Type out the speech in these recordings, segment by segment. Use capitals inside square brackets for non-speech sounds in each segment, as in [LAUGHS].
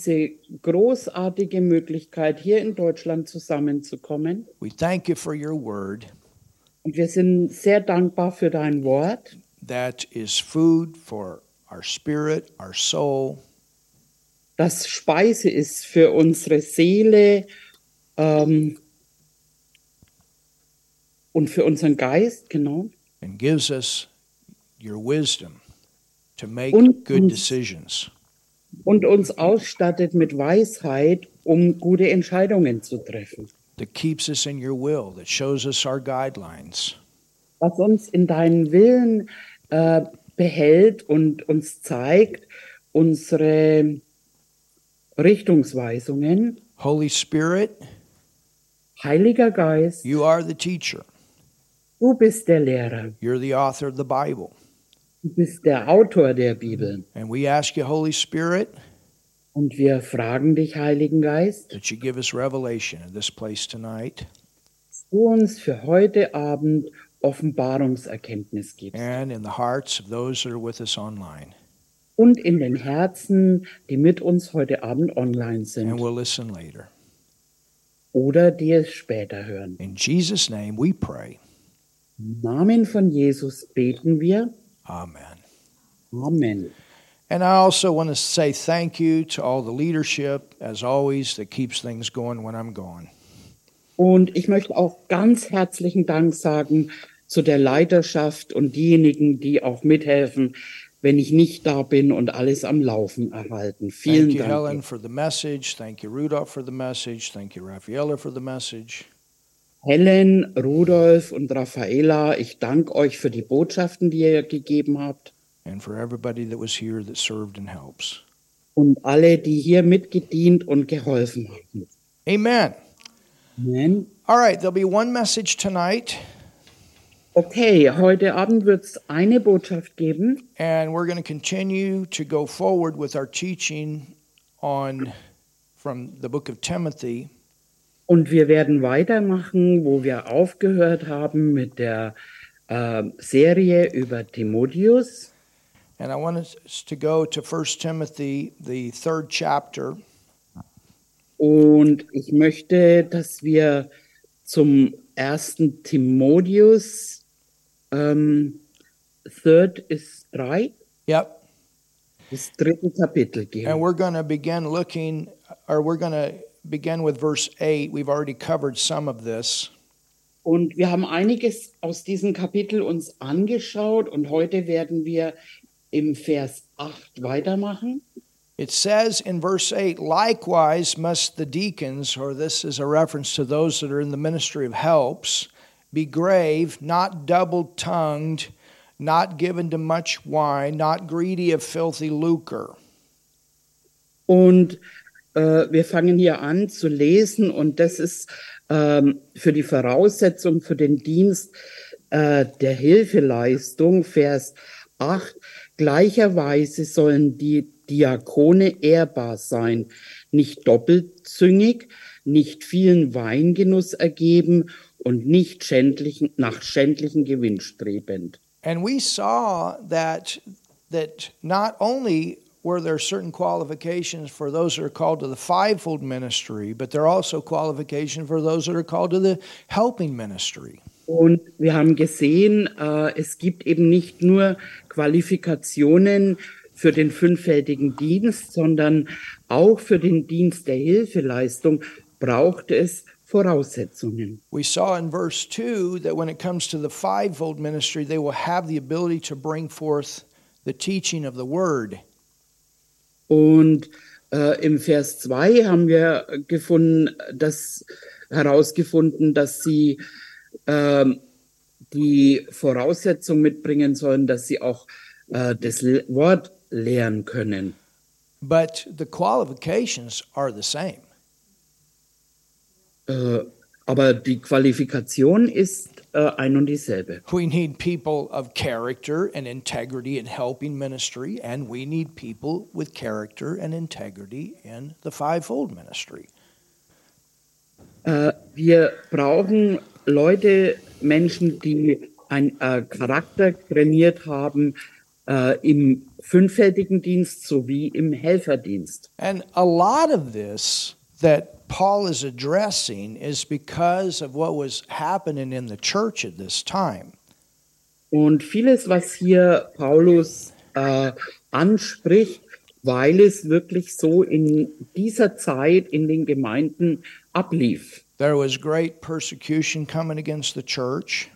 diese großartige Möglichkeit, hier in Deutschland zusammenzukommen. We thank you for your word Und wir sind sehr dankbar für dein Wort, that is food for our spirit, our soul, das Speise ist für unsere Seele ähm, und für unseren Geist, genau. and gives us your wisdom to make Und good decisions. Und uns ausstattet mit Weisheit, um gute Entscheidungen zu treffen. That keeps us in your will, that shows us our guidelines. Was uns in deinen Willen äh, behält und uns zeigt unsere Richtungsweisungen. Holy Spirit, Heiliger Geist, you are the teacher. du bist der Lehrer, You're the author of the Bible. Du bist der Autor der Bibel. And we ask you, Holy Spirit, Und wir fragen dich, Heiligen Geist, that you give us revelation in this place tonight dass du uns für heute Abend Offenbarungserkenntnis gibst and in the hearts of those that are with us online. und in den Herzen, die mit uns heute Abend online And sind we'll listen later. oder die es später hören. In Jesus' name we pray. Im Namen von Jesus beten wir. Amen. Amen. And I also want to say thank you to all the leadership, as always, that keeps things going when I'm gone. Und ich möchte auch ganz herzlichen Dank sagen zu der Leiterschaft und diejenigen, die auch mithelfen, wenn ich nicht da bin und alles am Laufen erhalten. Vielen Thank you, Helen, Dank. for the message. Thank you, Rudolph, for the message. Thank you, Raffaella, for the message. Helen, Rudolf und Raffaela, ich danke euch für die Botschaften, die ihr gegeben habt. And for everybody that was here that served and helps. Und alle, die hier mitgedient und geholfen haben. Amen. Amen. All right, there'll be one message tonight, Okay, heute Abend wird es eine Botschaft geben. and we're going to continue to go forward with our teaching on from the book of Timothy. Und wir werden weitermachen, wo wir aufgehört haben mit der äh, Serie über Timotheus. And I want us to go to 1 Timothy, the third chapter. Und ich möchte, dass wir zum ersten Timotheus, ähm, Third ist drei, Yep. das dritte Kapitel And gehen. we're going to begin looking, or we're going to begin with verse 8. We've already covered some of this. Und wir haben einiges aus diesem Kapitel uns angeschaut und heute werden wir im Vers 8 weitermachen. It says in verse 8, likewise must the deacons, or this is a reference to those that are in the ministry of helps, be grave, not double tongued, not given to much wine, not greedy of filthy lucre. Und äh, wir fangen hier an zu lesen und das ist ähm, für die Voraussetzung für den Dienst äh, der Hilfeleistung, Vers 8. Gleicherweise sollen die Diakone ehrbar sein, nicht doppelzüngig, nicht vielen Weingenuss ergeben und nicht schändlichen, nach schändlichen Gewinn strebend. And we saw that that not only were there are certain qualifications for those that are called to the fivefold ministry, but there are also qualifications for those that are called to the helping ministry. Und wir haben gesehen, äh, es gibt eben nicht nur Qualifikationen für den fünffältigen Dienst, sondern auch für den Dienst der Hilfeleistung braucht es Voraussetzungen. We saw in verse 2 that when it comes to the fivefold ministry, they will have the ability to bring forth the teaching of the word. Und äh, im Vers 2 haben wir gefunden, dass, herausgefunden, dass sie ähm, die Voraussetzung mitbringen sollen, dass sie auch äh, das Le- Wort lehren können. But the qualifications are the same. Äh, aber die Qualifikation ist äh, ein und dieselbe. We need people of character and integrity in helping ministry, and we need people with character and integrity in the fivefold ministry. Äh, wir brauchen Leute, Menschen, die ein äh, Charakter trainiert haben, äh, im fünffältigen Dienst sowie im Helferdienst. And a lot of this that Paul is addressing is because of what was happening in the church at this time. Und vieles, was hier Paulus äh, anspricht, weil es wirklich so in dieser Zeit in den Gemeinden ablief. There was great persecution coming against the church.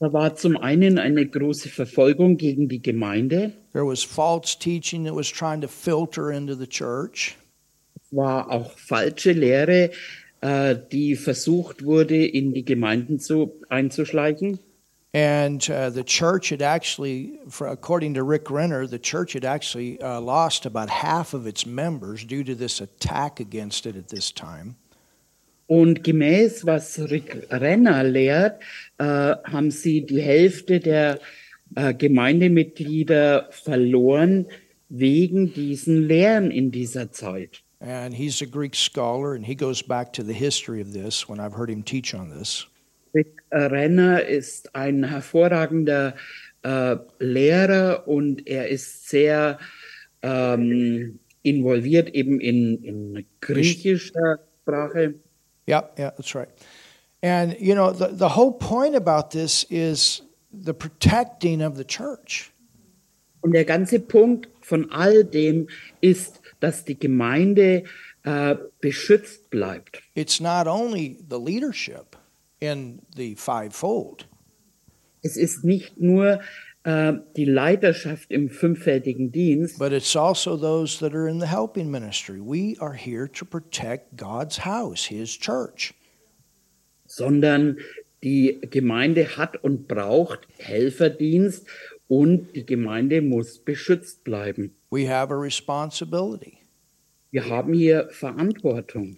Da war zum einen eine große Verfolgung gegen die Gemeinde, There was false teaching that was trying to filter into the church. War auch falsche Lehre, äh, die versucht wurde, in die Gemeinden zu, einzuschleichen. And uh, the church had actually, for, according to Rick Renner, the church had actually uh, lost about half of its members due to this attack against it at this time. Und gemäß, was Rick Renner lehrt, äh, haben sie die Hälfte der äh, Gemeindemitglieder verloren wegen diesen Lehren in dieser Zeit. And he's a Greek scholar, and he goes back to the history of this when I've heard him teach on this. Rick Renner ist ein hervorragender äh, Lehrer und er ist sehr ähm, involviert eben in, in griechischer Sprache. Yeah, yeah, that's right. And, you know, the, the whole point about this is the protecting of the church. Und der ganze Punkt von all dem ist, dass die Gemeinde äh, beschützt bleibt. It's not only the leadership in the fivefold, Es ist nicht nur äh, die Leiterschaft im fünffältigen Dienst, but it's also those that are in the helping ministry. We are here to protect God's house, His church. sondern die Gemeinde hat und braucht Helferdienst und die Gemeinde muss beschützt bleiben. We have a responsibility. Wir haben hier Verantwortung.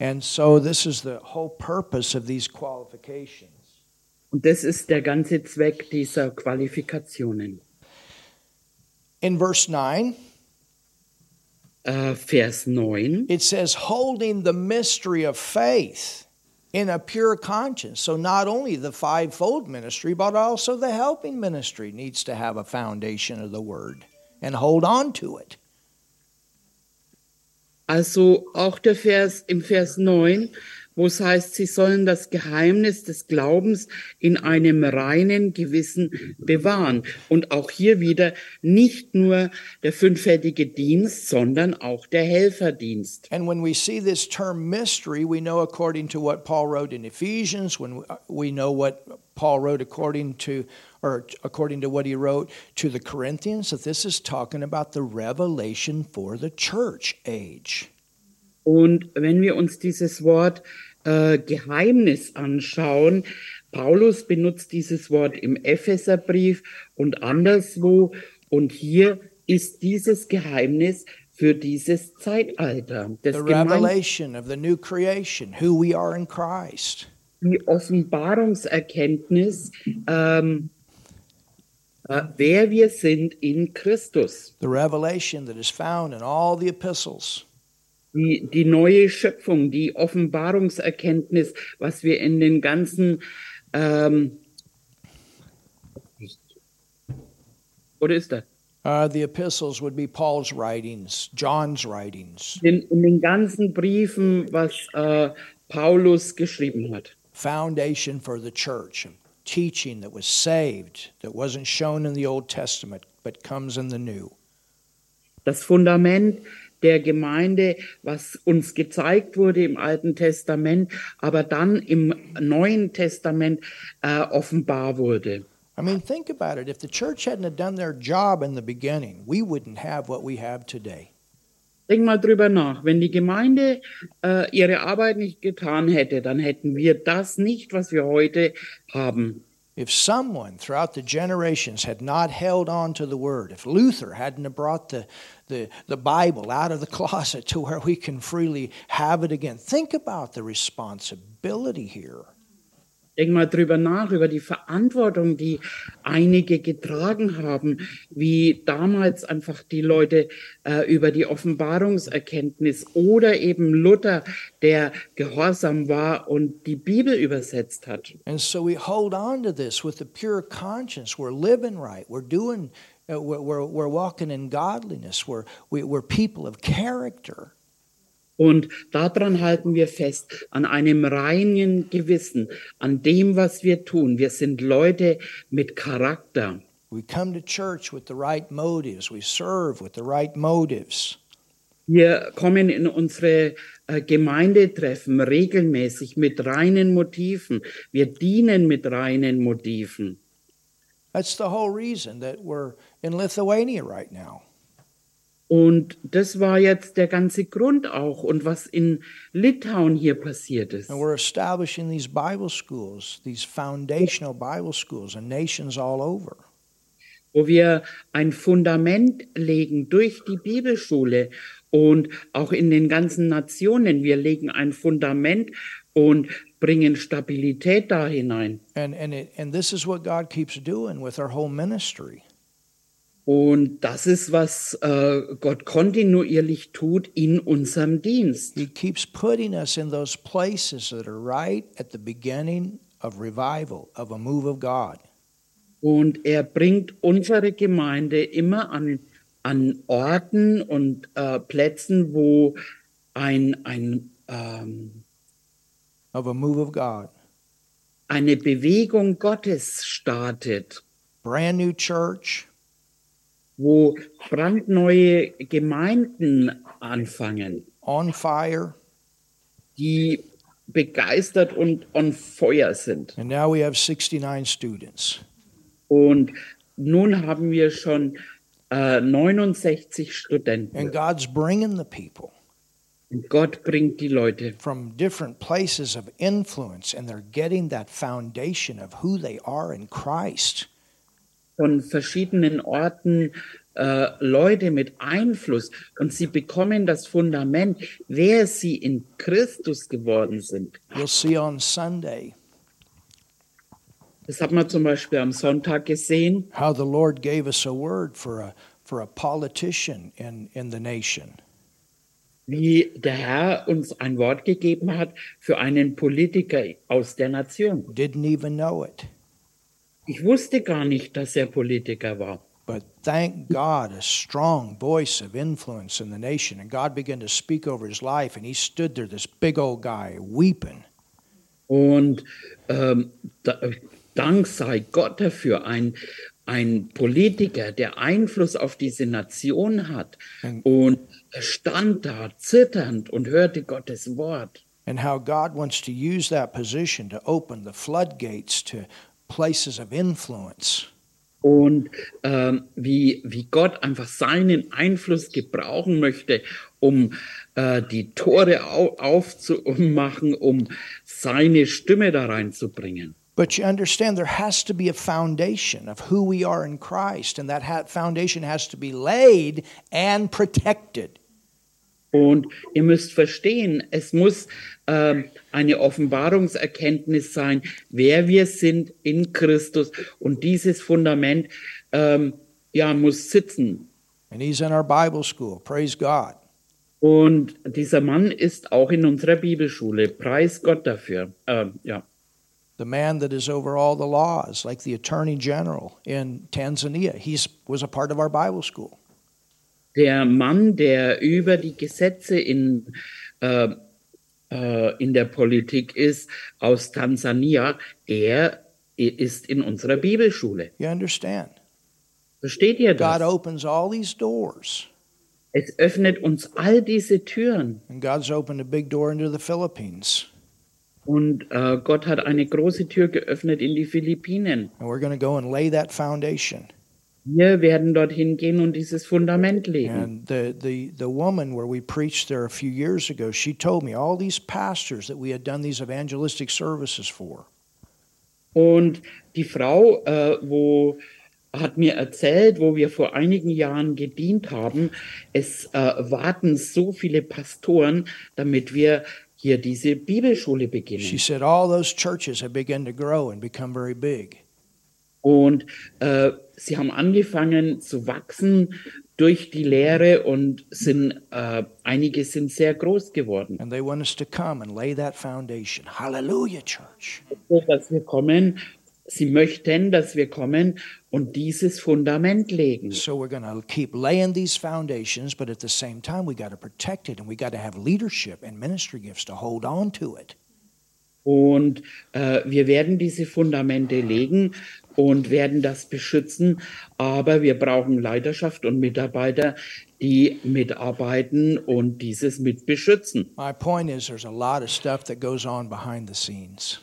And so, this is the whole purpose of these qualifications. Und das ist der ganze Zweck dieser Qualifikationen. In verse 9, Äh, Vers 9. it says, holding the mystery of faith in a pure conscience. So, not only the fivefold ministry, but also the helping ministry needs to have a foundation of the word and hold on to it. Also auch der Vers im Vers 9, wo es heißt, sie sollen das Geheimnis des Glaubens in einem reinen Gewissen bewahren. Und auch hier wieder nicht nur der fünffältige Dienst, sondern auch der Helferdienst. And when we see this term mystery, we know according to what Paul wrote in Ephesians, when we know what Paul wrote according to or according to what he wrote to the Corinthians that this is talking about the revelation for the church age. Und wenn wir uns dieses Wort äh, Geheimnis anschauen, Paulus benutzt dieses Wort im Epheserbrief und anderswo. Und hier ist dieses Geheimnis für dieses Zeitalter. Das The revelation of the new creation, who we are in Christ. die Offenbarungserkenntnis, ähm, äh, wer wir sind in Christus. The revelation that is found in all the epistles. Die, die neue Schöpfung, die Offenbarungserkenntnis, was wir in den ganzen ähm, oder ist das? Uh, the epistles would be Paul's writings, John's writings, In, in den ganzen Briefen, was äh, Paulus geschrieben hat. foundation for the church, teaching that was saved, that wasn't shown in the Old Testament, but comes in the New. Das Fundament der Gemeinde, was uns gezeigt wurde im Alten Testament, aber dann im Neuen Testament äh, offenbar wurde. I mean, think about it. If the church hadn't have done their job in the beginning, we wouldn't have what we have today. Denk mal drüber nach. Wenn die Gemeinde äh, ihre Arbeit nicht getan hätte, dann hätten wir das nicht, was wir heute haben. If someone throughout the generations had not held on to the word, if Luther hadn't brought the, the, the Bible out of the [LAUGHS] closet to where we can freely have it again, think about the responsibility here. Denk mal drüber nach, über die Verantwortung, die einige getragen haben, wie damals einfach die Leute äh, über die Offenbarungserkenntnis oder eben Luther, der gehorsam war und die Bibel übersetzt hat. And so we hold on to this with a pure conscience. We're living right. We're doing Uh, We're, we're, we're walking in godliness. We're, we, we're people of character. Und daran halten wir fest, an einem reinen Gewissen, an dem, was wir tun. Wir sind Leute mit Charakter. We come to church with the right motives. We serve with the right motives. Wir kommen in unsere äh, Gemeindetreffen regelmäßig mit reinen Motiven. Wir dienen mit reinen Motiven. That's the whole reason that we're in Lithuania right now. Und das war jetzt der ganze Grund auch und was in Litauen hier passiert ist. And we're establishing these Bible schools, these foundational Bible schools in nations all over. wo wir ein Fundament legen durch die Bibelschule und auch in den ganzen Nationen. Wir legen ein Fundament und bringen Stabilität da hinein. And, and, it, and this is what God keeps doing with our whole ministry. Und das ist, was äh, Gott kontinuierlich tut in unserem Dienst. He keeps putting us in those places that are right at the beginning of revival, of a move of God. Und er bringt unsere Gemeinde immer an, an Orten und äh, Plätzen, wo ein, ein, ähm, Of a move of God. eine Bewegung Gottes startet. Brand new church, wo brandneue Gemeinden anfangen, on fire, die begeistert und on Feuer sind. and now we have 69 students. Und nun haben wir schon äh, 69 Studenten. And God's bringing the people Und Gott bringt die Leute from different places of influence, and they're getting that foundation of who they are in Christ. Von verschiedenen Orten äh, Leute mit Einfluss und sie bekommen das Fundament, wer sie in Christus geworden sind. You'll see on Sunday Das hat man zum Beispiel am Sonntag gesehen, how the Lord gave us a word for a for a politician in, in the nation. wie der Herr uns ein Wort gegeben hat für einen Politiker aus der Nation. Didn't even know it. Ich wusste gar nicht, dass er Politiker war. But thank God, a strong voice of influence in the nation. And God began to speak over his life, and he stood there, this big old guy, weeping. Und ähm, da, Dank sei Gott dafür, ein, ein Politiker, der Einfluss auf diese Nation hat. Und er stand da zitternd und hörte Gottes Wort. And how God wants to use that position to open the floodgates to places of influence. Und ähm, wie, wie Gott einfach seinen Einfluss gebrauchen möchte, um äh, die Tore au aufzumachen, um seine Stimme da reinzubringen. But you understand, there has to be a foundation of who we are in Christ, and that ha- foundation has to be laid and protected. Und ihr müsst verstehen, es muss ähm, eine Offenbarungserkenntnis sein, wer wir sind in Christus. Und dieses Fundament ähm, ja, muss sitzen. And he's in our Bible school. Praise God. Und dieser Mann ist auch in unserer Bibelschule. Preis Gott dafür. Ähm, ja. The man that is over all the laws, like the Attorney General in Tanzania, he's was a part of our Bible school. Der Mann, der über die Gesetze in, äh, äh, in der Politik ist, aus Tansania, er ist in unserer Bibelschule. You understand? Versteht ihr God das? opens all these doors. Es öffnet uns all diese Türen. And God's opened a big door into the Philippines. Und äh, Gott hat eine große Tür geöffnet in die Philippinen. And we're going to go and lay that foundation. Wir werden dorthin gehen und dieses Fundament legen. And the, the, the woman where we preached there a few years ago, she told me all these pastors that we had done these evangelistic services for. Und die Frau, äh, wo hat mir erzählt, wo wir vor einigen Jahren gedient haben, es äh, warten so viele Pastoren, damit wir hier diese Bibelschule She beginnen. said all those churches have begun to grow and become very big. Und äh, sie haben angefangen zu wachsen durch die Lehre und sind äh, einige sind sehr groß geworden. And they want us to come and lay that foundation. Hallelujah, church. So, dass wir kommen. Sie möchten, dass wir kommen und dieses Fundament legen. So we're going to keep laying these foundations, but at the same time, we got to protect it and we got to have leadership and ministry gifts to hold on to it. Und äh, wir werden diese Fundamente legen und werden das beschützen, aber wir brauchen Leiterschaft und Mitarbeiter, die mitarbeiten und dieses mit beschützen. My point is, there's a lot of stuff that goes on behind the scenes.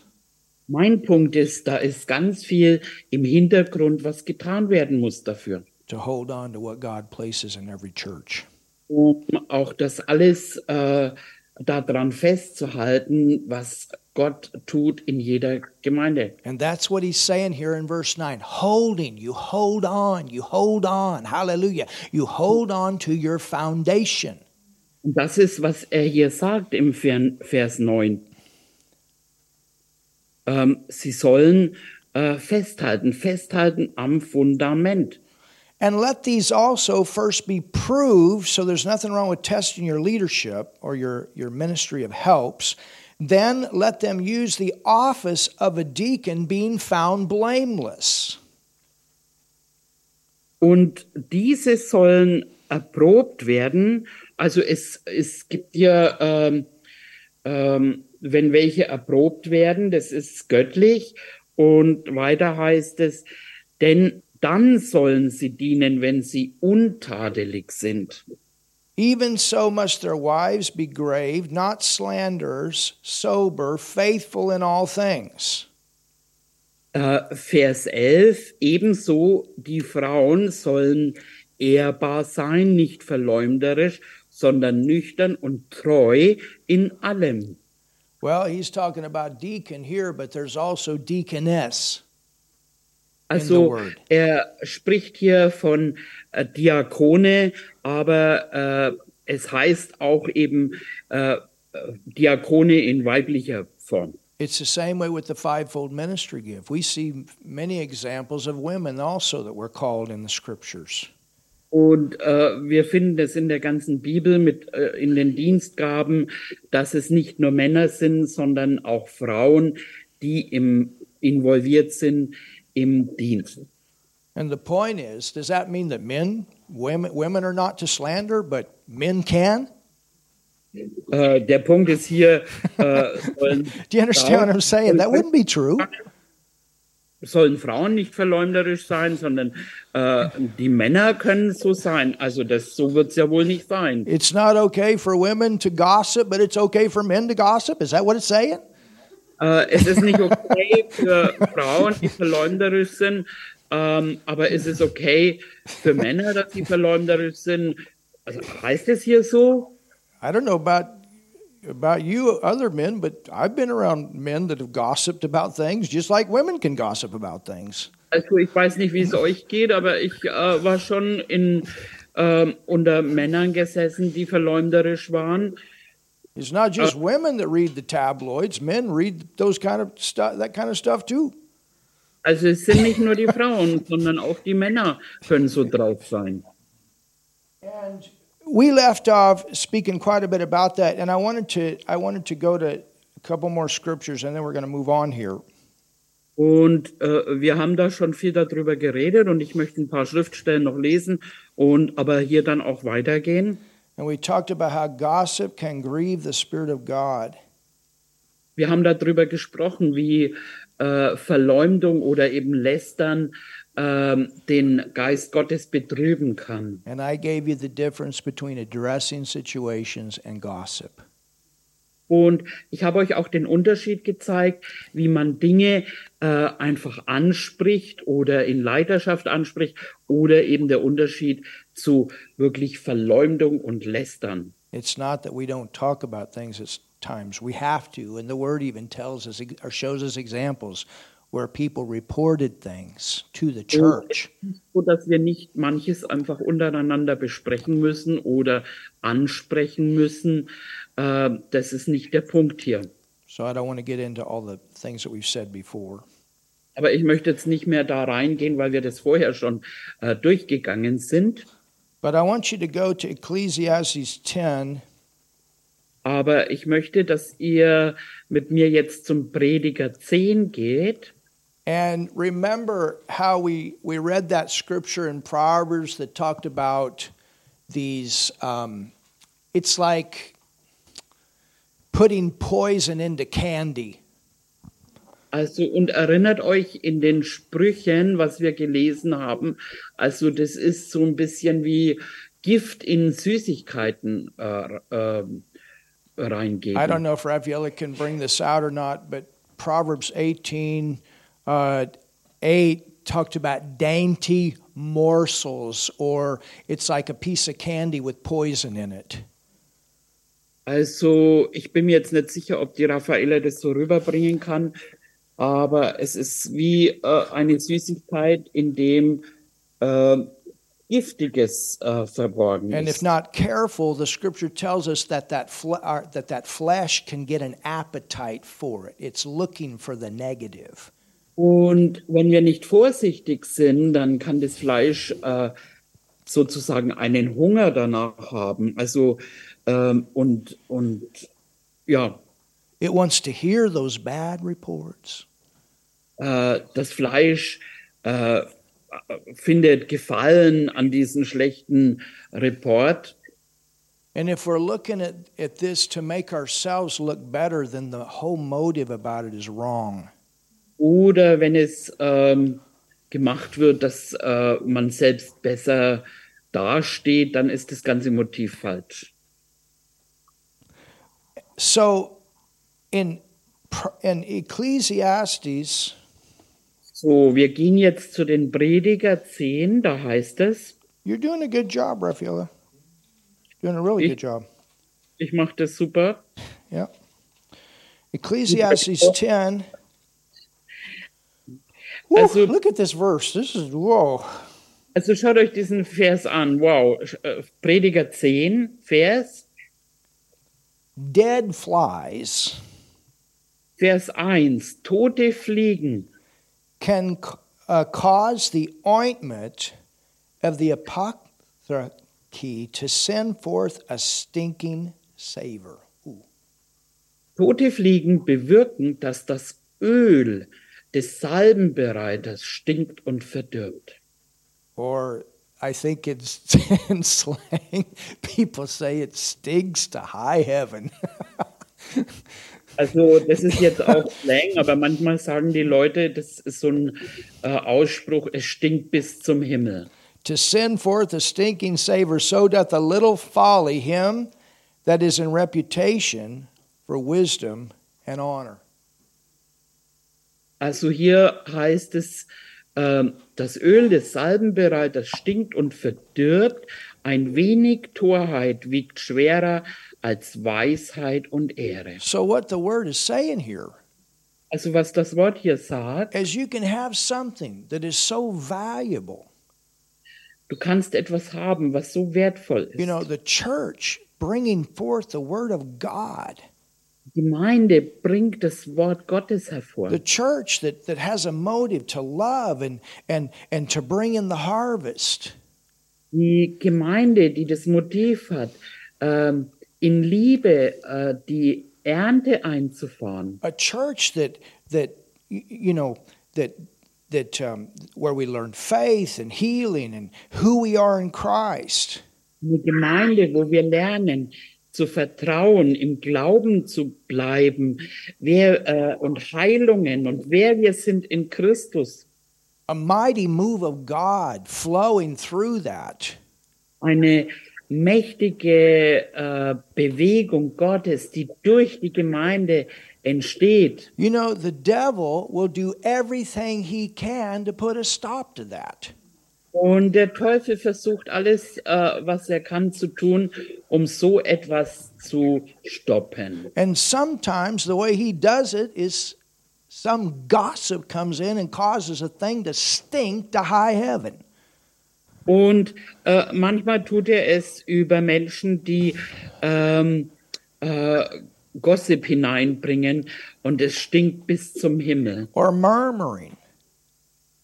Mein Punkt ist, da ist ganz viel im Hintergrund, was getan werden muss dafür, to hold on to what God places in every church. um auch das alles äh, daran festzuhalten, was Gott tut in jeder Gemeinde. And that's what he's saying here in verse 9. Holding, you hold on, you hold on. Hallelujah. You hold on to your foundation. Und das ist, was er hier sagt im Ver- Vers 9. Ähm, sie sollen äh, festhalten, festhalten am Fundament. And let these also first be proved, so there's nothing wrong with testing your leadership or your, your ministry of helps. Then let them use the office of a deacon being found blameless. Und diese sollen erprobt werden. Also es, es gibt hier, ähm, ähm, wenn welche erprobt werden, das ist göttlich. Und weiter heißt es, denn dann sollen sie dienen, wenn sie untadelig sind. Even so must their wives be grave, not slanderers, sober, faithful in all things. Äh, Vers 11, ebenso die Frauen sollen ehrbar sein, nicht verleumderisch, sondern nüchtern und treu in allem. Well, he's talking about deacon here, but there's also deaconess. Also er spricht hier von äh, Diakone, aber äh, es heißt auch eben äh, äh, Diakone in weiblicher Form. It's the same way with the fivefold ministry gift. We see many examples of women also that were called in the scriptures. Und äh, wir finden es in der ganzen Bibel mit äh, in den Dienstgaben, dass es nicht nur Männer sind, sondern auch Frauen, die im, involviert sind im Dienst. And the point is, does that mean that men, women, women are not to slander, but men can? Äh, der Punkt ist hier, äh, sollen, [LAUGHS] Do you understand what I'm saying? That wouldn't be true. sollen Frauen nicht verleumderisch sein, sondern äh, die Männer können so sein. Also das so wird es ja wohl nicht sein. It's not okay for women to gossip, but it's okay for men to gossip. Is that what it's saying? Äh, es ist nicht okay für Frauen, die verleumderisch sind, ähm, aber es ist okay für Männer, dass sie verleumderisch sind. Also heißt es hier so? I don't know about about you other men, but I've been around men that have gossiped about things just like women can gossip about things. Also ich weiß nicht, wie es euch geht, aber ich äh, war schon in, ähm, unter Männern gesessen, die verleumderisch waren. It's not just women that read the tabloids; men read those kind of stuff, that kind of stuff too. Also es sind nicht nur die Frauen, [LAUGHS] sondern auch die Männer können so drauf sein. And we left off speaking quite a bit about that, and I wanted to I wanted to go to a couple more scriptures, and then we're going to move on here. Und äh, wir haben da schon viel darüber geredet und ich möchte ein paar Schriftstellen noch lesen und aber hier dann auch weitergehen. And we talked about how gossip can grieve the Spirit of God. Wir haben darüber gesprochen, wie äh, Verleumdung oder eben Lästern ähm, den Geist Gottes betrüben kann. And I gave you the difference between addressing situations and gossip. Und ich habe euch auch den Unterschied gezeigt, wie man Dinge äh, einfach anspricht oder in Leiterschaft anspricht oder eben der Unterschied zu wirklich Verleumdung und Lästern. It's not that we don't talk about things at times. We have to, and the Word even tells us or shows us examples where people reported things to the church. so dass wir nicht manches einfach untereinander besprechen müssen oder ansprechen müssen. Äh, das ist nicht der Punkt hier. So I don't want to get into all the things that we've said before. Aber ich möchte jetzt nicht mehr da reingehen, weil wir das vorher schon äh, durchgegangen sind. But I want you to go to Ecclesiastes 10, Aber ich möchte, dass ihr mit mir jetzt zum Prediger 10 geht. And remember how we, we read that scripture in Proverbs that talked about these, um, it's like putting poison into candy. Also, und erinnert euch in den Sprüchen, was wir gelesen haben. Also, das ist so ein bisschen wie Gift in Süßigkeiten äh, äh, reingeben. I don't know if Rafaela can bring this out or not, but Proverbs 18 uh, 8 talked about dainty morsels, or it's like a piece of candy with poison in it. Also, ich bin mir jetzt nicht sicher, ob die Raffaella das so rüberbringen kann, aber es ist wie äh, eine Süßigkeit, in dem äh, Giftiges äh, verborgen And if ist. not careful, the scripture tells us that that, uh, that that flesh can get an appetite for it. It's looking for the negative. Und wenn wir nicht vorsichtig sind, dann kann das Fleisch äh, sozusagen einen Hunger danach haben. Also ähm, und und ja, It wants to hear those bad reports. äh, das Fleisch äh, findet Gefallen an diesen schlechten Report. And if we're looking at, at this to make ourselves look better, then the whole motive about it is wrong. Oder wenn es ähm, gemacht wird, dass äh, man selbst besser dasteht, dann ist das ganze Motiv falsch. So in, in Ecclesiastes, So, wir gehen jetzt zu den Prediger 10, da heißt es, you're doing a good job, Rafaela. Doing a really Ich- good job. ich mache das super. Ecclesiastes 10. Whew, Also- look at this verse. This is, whoa. Also schaut euch diesen Vers an. Wow, Äh, Prediger 10, Vers, Dead flies Vers 1. Tote Fliegen can uh, cause the ointment of the apothecary to send forth a stinking savor. Ooh. Tote Fliegen bewirken, dass das Öl des Salbenbereiters stinkt und verdirbt. Or I think it's [LAUGHS] in slang, people say it stinks to high heaven. [LAUGHS] Also das ist jetzt auch [LAUGHS] Slang, aber manchmal sagen die Leute, das ist so ein äh, Ausspruch, es stinkt bis zum Himmel. to send forth a stinking savor, so doth a little folly him that is in reputation for wisdom and honor. Also hier heißt es, ähm, das Öl des Salbenbereiters stinkt und verdirbt, ein wenig Torheit wiegt schwerer als Weisheit und Ehre. So, what the word is saying here Also was das Wort hier sagt, is you can have something that is so valuable. du kannst etwas haben, was so wertvoll ist. You know, the church bringing forth the word of God, Die Gemeinde bringt das Wort Gottes hervor. the church that, that has a motive to love and, and, and to bring in the harvest. Die Gemeinde, die das Motiv hat, ähm, in Liebe äh, die Ernte einzufahren. a church that that you know that that um, where we learn faith and healing and who we are in Christ. Eine Gemeinde, wo wir lernen, zu vertrauen, im Glauben zu bleiben, wer äh, und Heilungen und wer wir sind in Christus. A mighty move of God flowing through that. Eine mächtige äh, Bewegung Gottes, die durch die Gemeinde entsteht. You know, the devil will do everything he can to put a stop to that. Und der Teufel versucht alles, äh, was er kann, zu tun, um so etwas zu stoppen. And sometimes the way he does it is some gossip comes in and causes a thing to stink to high heaven. Und äh, manchmal tut er es über Menschen, die ähm, äh, Gossip hineinbringen und es stinkt bis zum Himmel. Or murmuring.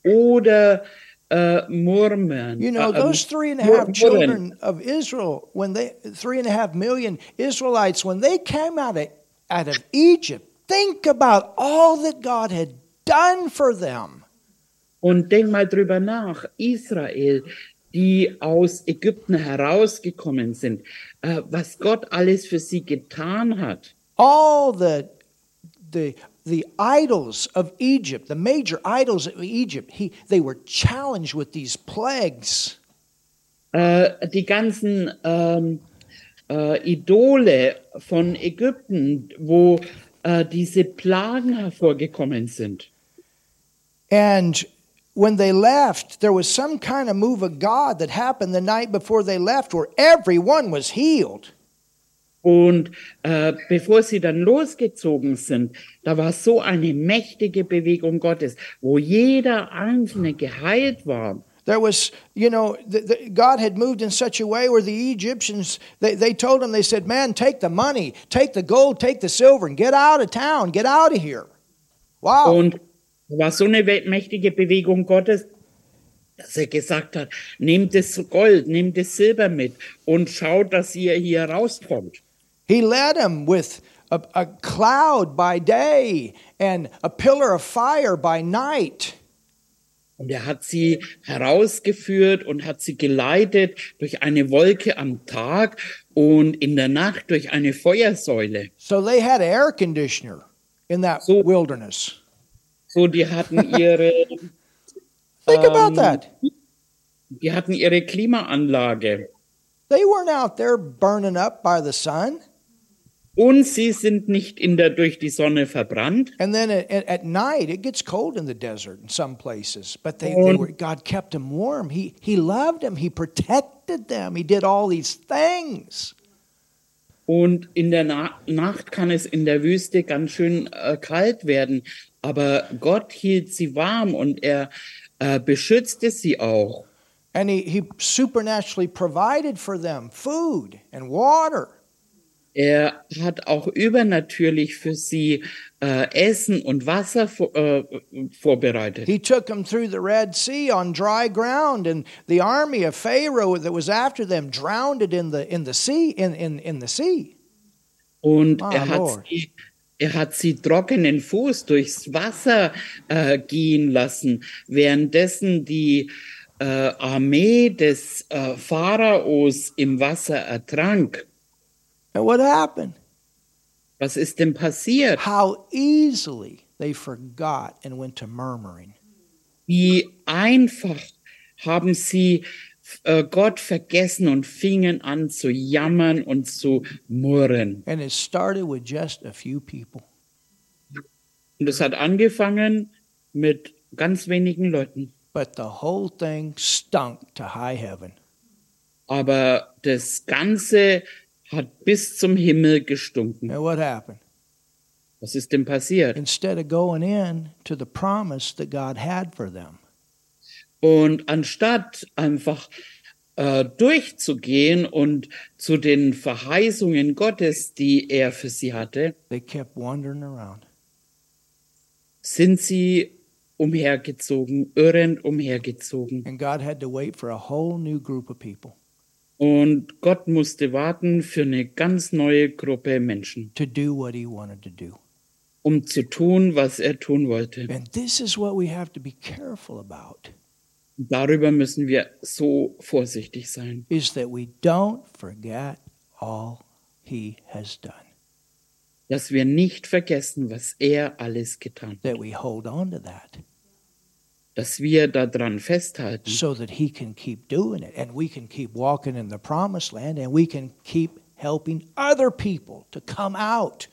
Oder äh, murmeln. You know, äh, those three and a half children of Israel, when they three and a half million Israelites, when they came out of out of Egypt, think about all that God had done for them. Und denk mal drüber nach, Israel, die aus Ägypten herausgekommen sind, äh, was Gott alles für sie getan hat. All the the the idols of Egypt, the major idols of Egypt, he, they were challenged with these plagues. Äh, die ganzen ähm, äh, Idole von Ägypten, wo äh, diese Plagen hervorgekommen sind. And when they left, there was some kind of move of God that happened the night before they left where everyone was healed. Und äh, bevor sie dann losgezogen sind, da war so eine mächtige Bewegung Gottes, wo jeder Einzelne geheilt war. There was, you know, the, the, God had moved in such a way where the Egyptians, they, they told him, they said, man, take the money, take the gold, take the silver, and get out of town, get out of here. Wow. Und war so eine mächtige Bewegung Gottes, dass er gesagt hat, nehmt das Gold, nehmt das Silber mit und schaut, dass ihr hier rauskommt. He led them with a, a cloud by day and a pillar of fire by night. Und er hat sie herausgeführt und hat sie geleitet durch eine Wolke am Tag und in der Nacht durch eine Feuersäule. So they had air conditioner in that So- wilderness. So, die hatten [LAUGHS] ihre, Think about Um, that. die hatten ihre Klimaanlage. They weren't out there burning up by the sun. Und sie sind nicht in der, durch die Sonne verbrannt. And then at, at, night, it gets cold in the desert in some places. But they, they were, God kept them warm. He, he loved them. He protected them. He did all these things. Und in der Na Nacht kann es in der Wüste ganz schön äh, kalt werden. Aber Gott hielt sie warm und er äh, beschützte sie auch. And he, he supernaturally provided for them food and water. Er hat auch übernatürlich für sie äh, Essen und Wasser vor, äh, vorbereitet. He took them through the Red Sea on dry ground, and the army of Pharaoh that was after them drowned it in the, in the sea. In, in, in the sea. Und Ah, er, hat Lord. sie, er hat sie trockenen Fuß durchs Wasser äh, gehen lassen, währenddessen die äh, Armee des äh, Pharaos im Wasser ertrank. And what happened? Was ist denn passiert? How easily they forgot and went to murmuring. Wie einfach haben sie äh, Gott vergessen und fingen an zu jammern und zu murren. And it started with just a few people. Und es hat angefangen mit ganz wenigen Leuten. But the whole thing stunk to high heaven. Aber das Ganze hat bis zum Himmel gestunken. And what happened? Was ist denn passiert? Instead of going in to the promise that God had for them, Und anstatt einfach äh, durchzugehen und zu den Verheißungen Gottes, die er für sie hatte, they kept wandering around. sind sie umhergezogen, irrend umhergezogen. And God had to wait for a whole new group of people Und Gott musste warten für eine ganz neue Gruppe Menschen, to do what He wanted to do. um zu tun, was er tun wollte. And this is what we have to be careful about Darüber müssen wir so vorsichtig sein, is that we don't forget all He has done, dass wir nicht vergessen, was er alles getan hat, that we hold on to that dass wir daran festhalten, so that He can keep doing it and we can keep walking in the promised land and we can keep helping other people to come out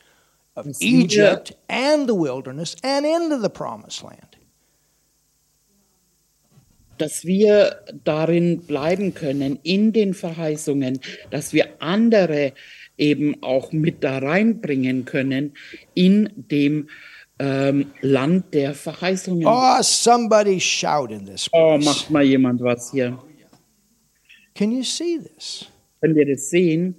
of Dass wir- Egypt and the wilderness and into the promised land. dass wir darin bleiben können, in den Verheißungen, dass wir andere eben auch mit da reinbringen können in dem ähm, Land der Verheißungen. Oh, somebody shout in this Oh, macht mal jemand was hier. Can you see this? Könnt ihr das sehen?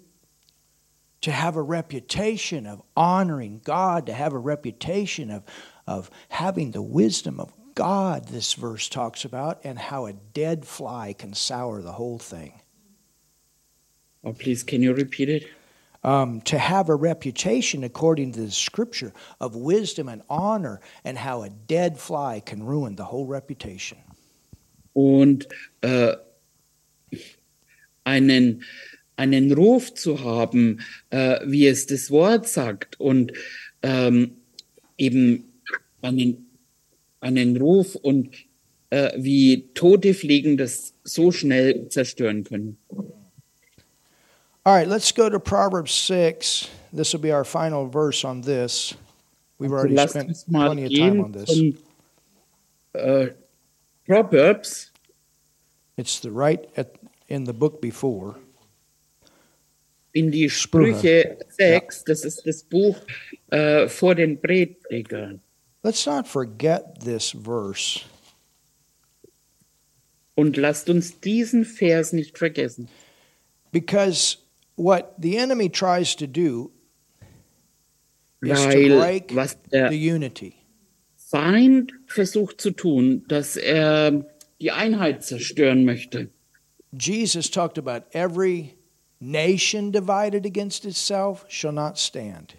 To have a reputation of honoring God, to have a reputation of, of having the wisdom of God, this verse talks about, and how a dead fly can sour the whole thing. Oh, please, can you repeat it? Um, to have a reputation according to the scripture of wisdom and honor and how a dead fly can ruin the whole reputation. Und äh, einen, einen Ruf zu haben, äh, wie es das Wort sagt, und ähm, eben einen, einen Ruf und äh, wie tote Fliegen das so schnell zerstören können. All right, let's go to Proverbs 6. This will be our final verse on this. We've already Lasst spent plenty of time on this. äh, Proverbs, It's the right at, in the book before. in die Sprüche 6, das ist das Buch äh, vor den Predigern. Let's not forget this verse. Und lasst uns diesen Vers nicht vergessen. Because what the enemy tries to do is to break was der the unity. Feind versucht zu tun, dass er die Einheit zerstören möchte. Jesus talked about every nation divided against itself shall not stand.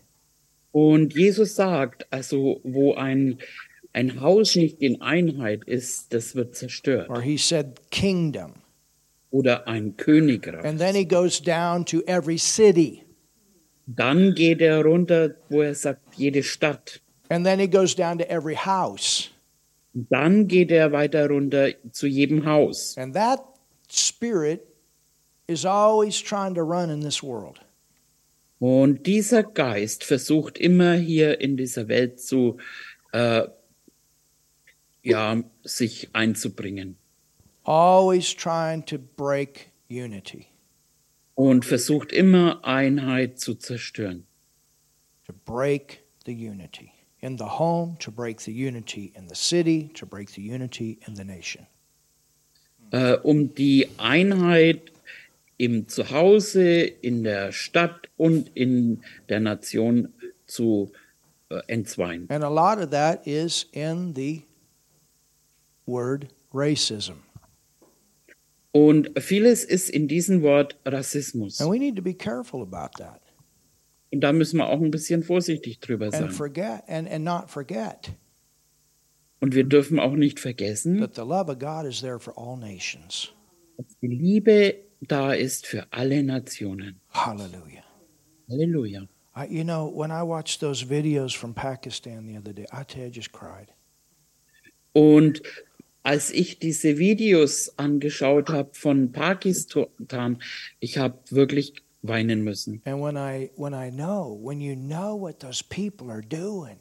Und Jesus sagt, also wo ein, ein Haus nicht in Einheit ist, das wird zerstört. Or he said kingdom. Oder ein Königreich. And then he goes down to every city. Dann geht er runter, wo er sagt, jede Stadt. And then he goes down to every house. Dann geht er weiter runter zu jedem Haus. And that spirit is always trying to run in this world. Und dieser Geist versucht immer hier in dieser Welt zu, äh, ja, sich einzubringen. Always trying to break unity, Und versucht immer Einheit zu zerstören. to break the unity. In the home, to break the unity in the city, to break the unity in the nation. Äh, um die Einheit im Zuhause, in der Stadt und in der Nation zu äh, entzweien. And a lot of that is in the word racism. Und vieles ist in diesem Wort Rassismus. And we need to be careful about that Und da müssen wir auch ein bisschen vorsichtig drüber and sein. forget and, and not forget Und wir dürfen auch nicht vergessen, that the love of God is there for all nations. dass die Liebe da ist für alle Nationen. Hallelujah. Halleluja. I, you know, when I watched those videos from Pakistan the other day, I tell you, I just cried. Und als ich diese Videos angeschaut habe von Pakistan, ich habe wirklich weinen müssen. And when I when I know, when you know what those people are doing,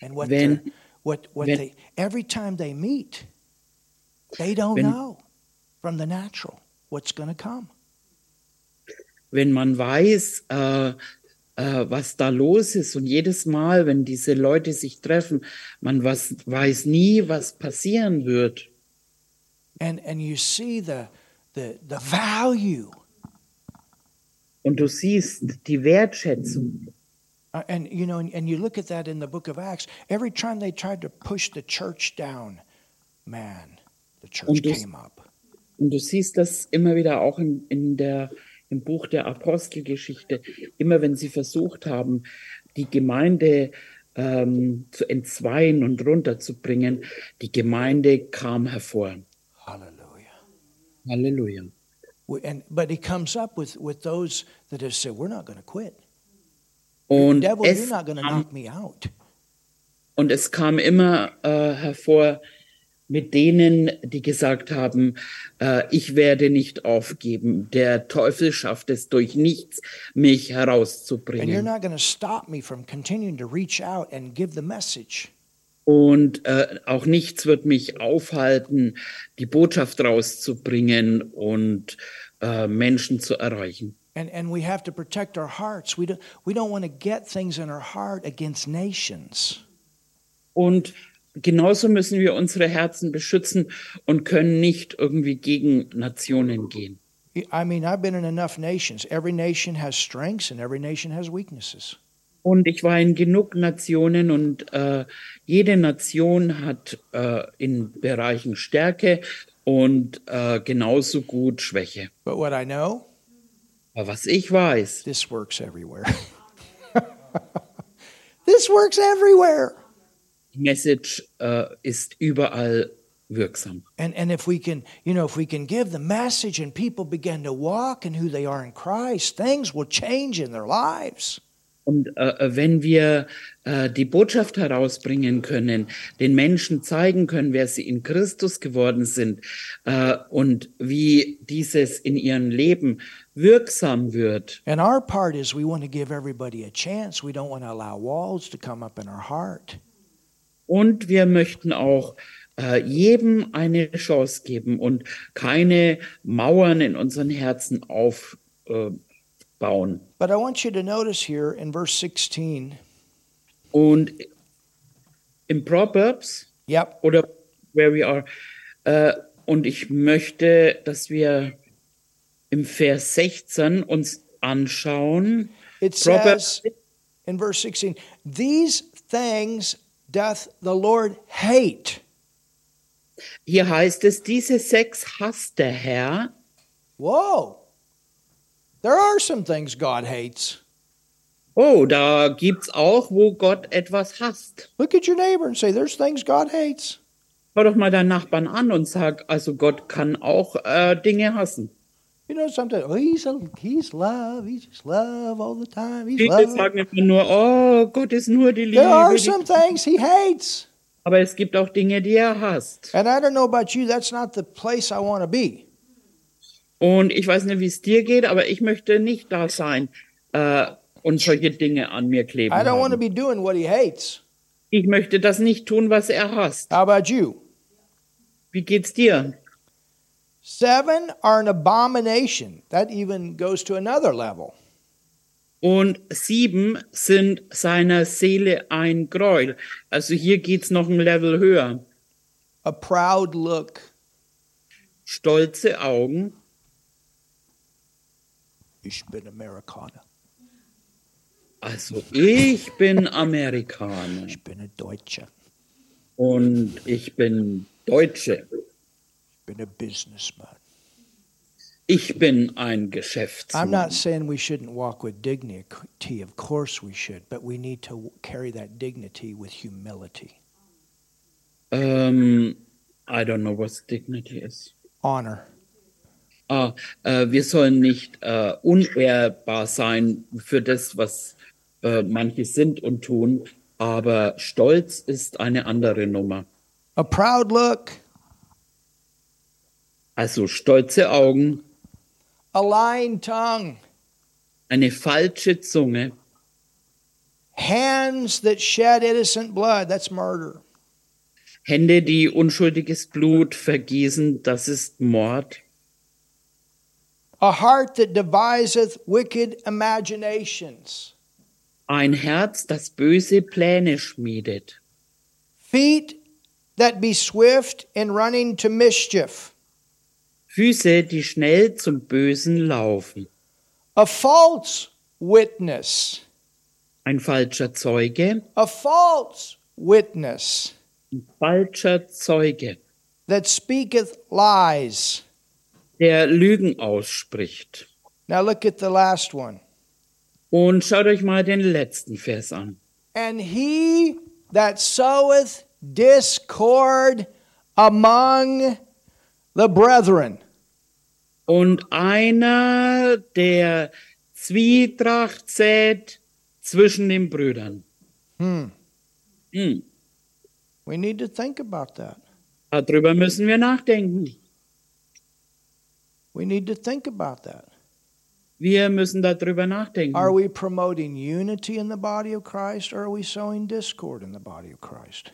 and what Wenn- they're- what what wenn- they every time they meet, they don't Wenn- know from the natural what's going to come. Wenn man weiß, äh, äh, was da los ist und jedes Mal, wenn diese Leute sich treffen, man was, weiß nie, was passieren wird. And and you see the the the value Und du siehst die Wertschätzung. Uh, and you know, and, and you look at that in the book of Acts. Every time they tried to push the church down, man, the church Und das- came up. Und du siehst das immer wieder auch in, in der, im Buch der Apostelgeschichte. Immer wenn sie versucht haben, die Gemeinde ähm, zu entzweien und runterzubringen, die Gemeinde kam hervor. Hallelujah. Halleluja. We- And but he comes up with with those that have said, "We're not going to quit. Und Devil, you're es, not going to kam, knock me out." und es kam immer äh, hervor mit denen, die gesagt haben, äh, ich werde nicht aufgeben. Der Teufel schafft es durch nichts, mich And you're herauszubringen. not going to stop me from continuing to reach out and give the message. Und äh, auch nichts wird mich aufhalten, die Botschaft rauszubringen und äh, Menschen zu erreichen. And and we have to protect our hearts. We don't we don't want to get things in our heart against nations. Und genauso müssen wir unsere Herzen beschützen und können nicht irgendwie gegen Nationen gehen. I mean, I've been in enough nations. Every nation has strengths and every nation has weaknesses. Und ich war in genug Nationen und äh, jede Nation hat äh, in Bereichen Stärke und äh, genauso gut Schwäche. But what I know Aber was ich weiß, this works everywhere. [LAUGHS] this works everywhere. Die Message äh, ist überall wirksam. And and if we can, you know, if we can give the message and people begin to walk in who they are in Christ, things will change in their lives. Und äh, wenn wir äh, die Botschaft herausbringen können, den Menschen zeigen können, wer sie in Christus geworden sind äh, und wie dieses in ihrem Leben wirksam wird. And our part is we want to give everybody a chance. We don't want to allow walls to come up in our heart. Und wir möchten auch äh, jedem eine Chance geben und keine Mauern in unseren Herzen aufbauen. Bauen. But I want you to notice here in verse 16. und im Proverbs Yep. oder where we are. Äh, und ich möchte, dass wir im Vers 16 uns anschauen. It Proverbs says in verse 16, These things doth the Lord hate. Hier heißt es, diese sechs hasst der Herr. Whoa. There are some things God hates. Oh, da gibt's auch, wo Gott etwas hasst. Look at your neighbor and say, There's things God hates. Schau doch mal deinen Nachbarn an und sag, also Gott kann auch äh, Dinge hassen. You know, sometimes, oh, he's, a, he's love. He's just love all the time. He's Viele love. sagen immer nur, oh, Gott ist nur die There are Liebe. some things he hates. aber es gibt auch Dinge, die er hasst. And I don't know about you, that's not the place I want to be. Und ich weiß nicht, wie es dir geht, aber ich möchte nicht da sein äh, und solche Dinge an mir kleben. I don't want to be doing what he hates. Ich möchte das nicht tun, was er hasst. How about you? Wie geht's dir? Seven are an abomination. That even goes to another level. Und sieben sind seiner Seele ein Gräuel. Also hier geht's noch ein Level höher. A proud look, Stolze Augen. ich bin Amerikaner, Also ich bin Amerikaner ich bin ein Deutscher, und ich bin Deutsche. Bin ein Businessman. Ich bin ein I'm not saying we shouldn't walk with dignity. Of course we should, but we need to carry that dignity with humility, Ähm, I don't know what dignity is. honor. Ah, äh, wir sollen nicht äh, unehrbar sein für das, was äh, manche sind und tun, aber Stolz ist eine andere Nummer. A proud look, Also stolze Augen, a lying tongue, eine falsche Zunge, hands that shed innocent blood. That's murder. Hände, die unschuldiges Blut vergießen, das ist Mord. A heart that deviseth wicked imaginations. Ein Herz, das böse Pläne schmiedet. Feet that be swift in running to mischief. Füße, die schnell zum Bösen laufen. A false witness. Ein falscher Zeuge, A false witness ein falscher Zeuge, that speaketh lies. der Lügen ausspricht. Now look at the last one. Und schaut euch mal den letzten Vers an. And he that soweth discord among the brethren. Und einer, der Zwietracht sät zwischen den Brüdern. Hmm. Hm, We need to think about that. darüber müssen wir nachdenken. We need to think about that. Wir müssen darüber nachdenken. Are we promoting unity in the body of Christ or are we sowing discord in the body of Christ?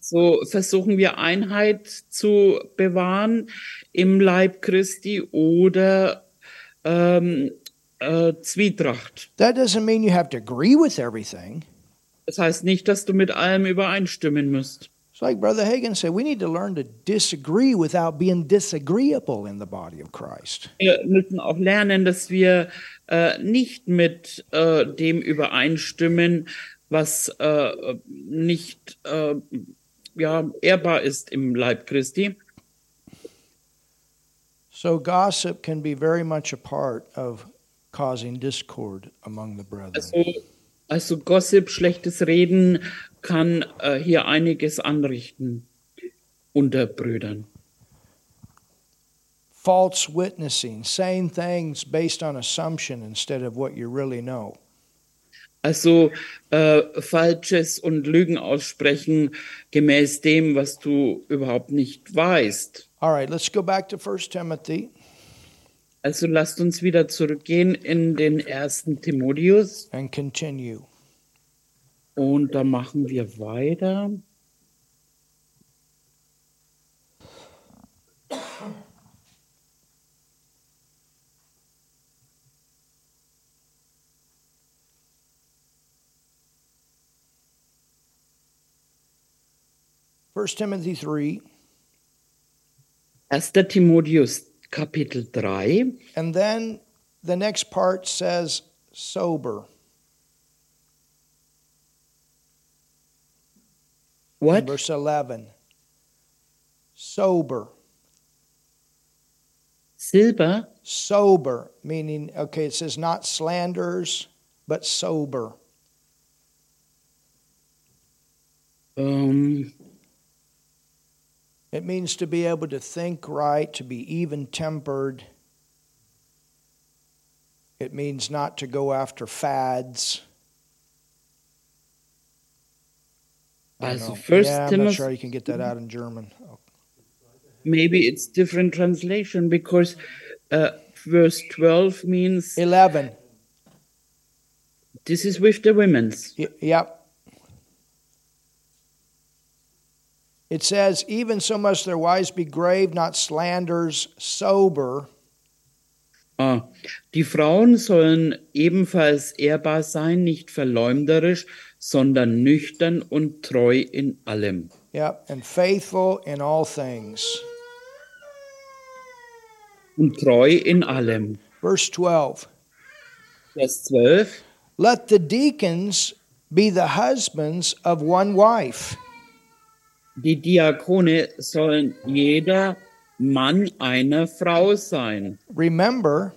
So versuchen wir Einheit zu bewahren im Leib Christi oder ähm, äh, Zwietracht. That doesn't mean you have to agree with everything. Das heißt nicht, dass du mit allem übereinstimmen musst. It's like Brother Hagan said, we need to learn to disagree without being disagreeable in the body of Christ. Wir müssen auch lernen, dass wir äh, nicht mit äh, dem übereinstimmen, was äh, nicht äh, ja, ehrbar ist im Leib Christi. So gossip can be very much a part of causing discord among the brethren. Also, also Gossip, schlechtes Reden kann äh, hier einiges anrichten unter Brüdern. False witnessing, saying things based on assumption instead of what you really know. Also äh, Falsches und Lügen aussprechen gemäß dem, was du überhaupt nicht weißt. All right, let's go back to 1 Timothy. Also lasst uns wieder zurückgehen in den ersten Timotheus and continue. und da machen wir weiter. First Timothy 3, 1. Timotheus Kapitel 3 and then the next part says sober. in What? Verse 11. Sober. Silber? Sober, meaning, okay, it says not slanders, but sober. Ähm, It means to be able to think right, to be even tempered. It means not to go after fads. Also. First yeah, I'm not sure you can get that out in German. maybe it's different translation because uh, verse 12 means 11. this is with the women's. Y- Yep. It says, even so must their wives be grave, not slanders, sober, Ah, die Frauen sollen ebenfalls ehrbar sein, nicht verleumderisch, sondern nüchtern und treu in allem. yep, and faithful in all things. Und treu in allem. Verse 12. Vers 12. Let the deacons be the husbands of one wife, Die Diakone sollen jeder Mann einer Frau sein. Remember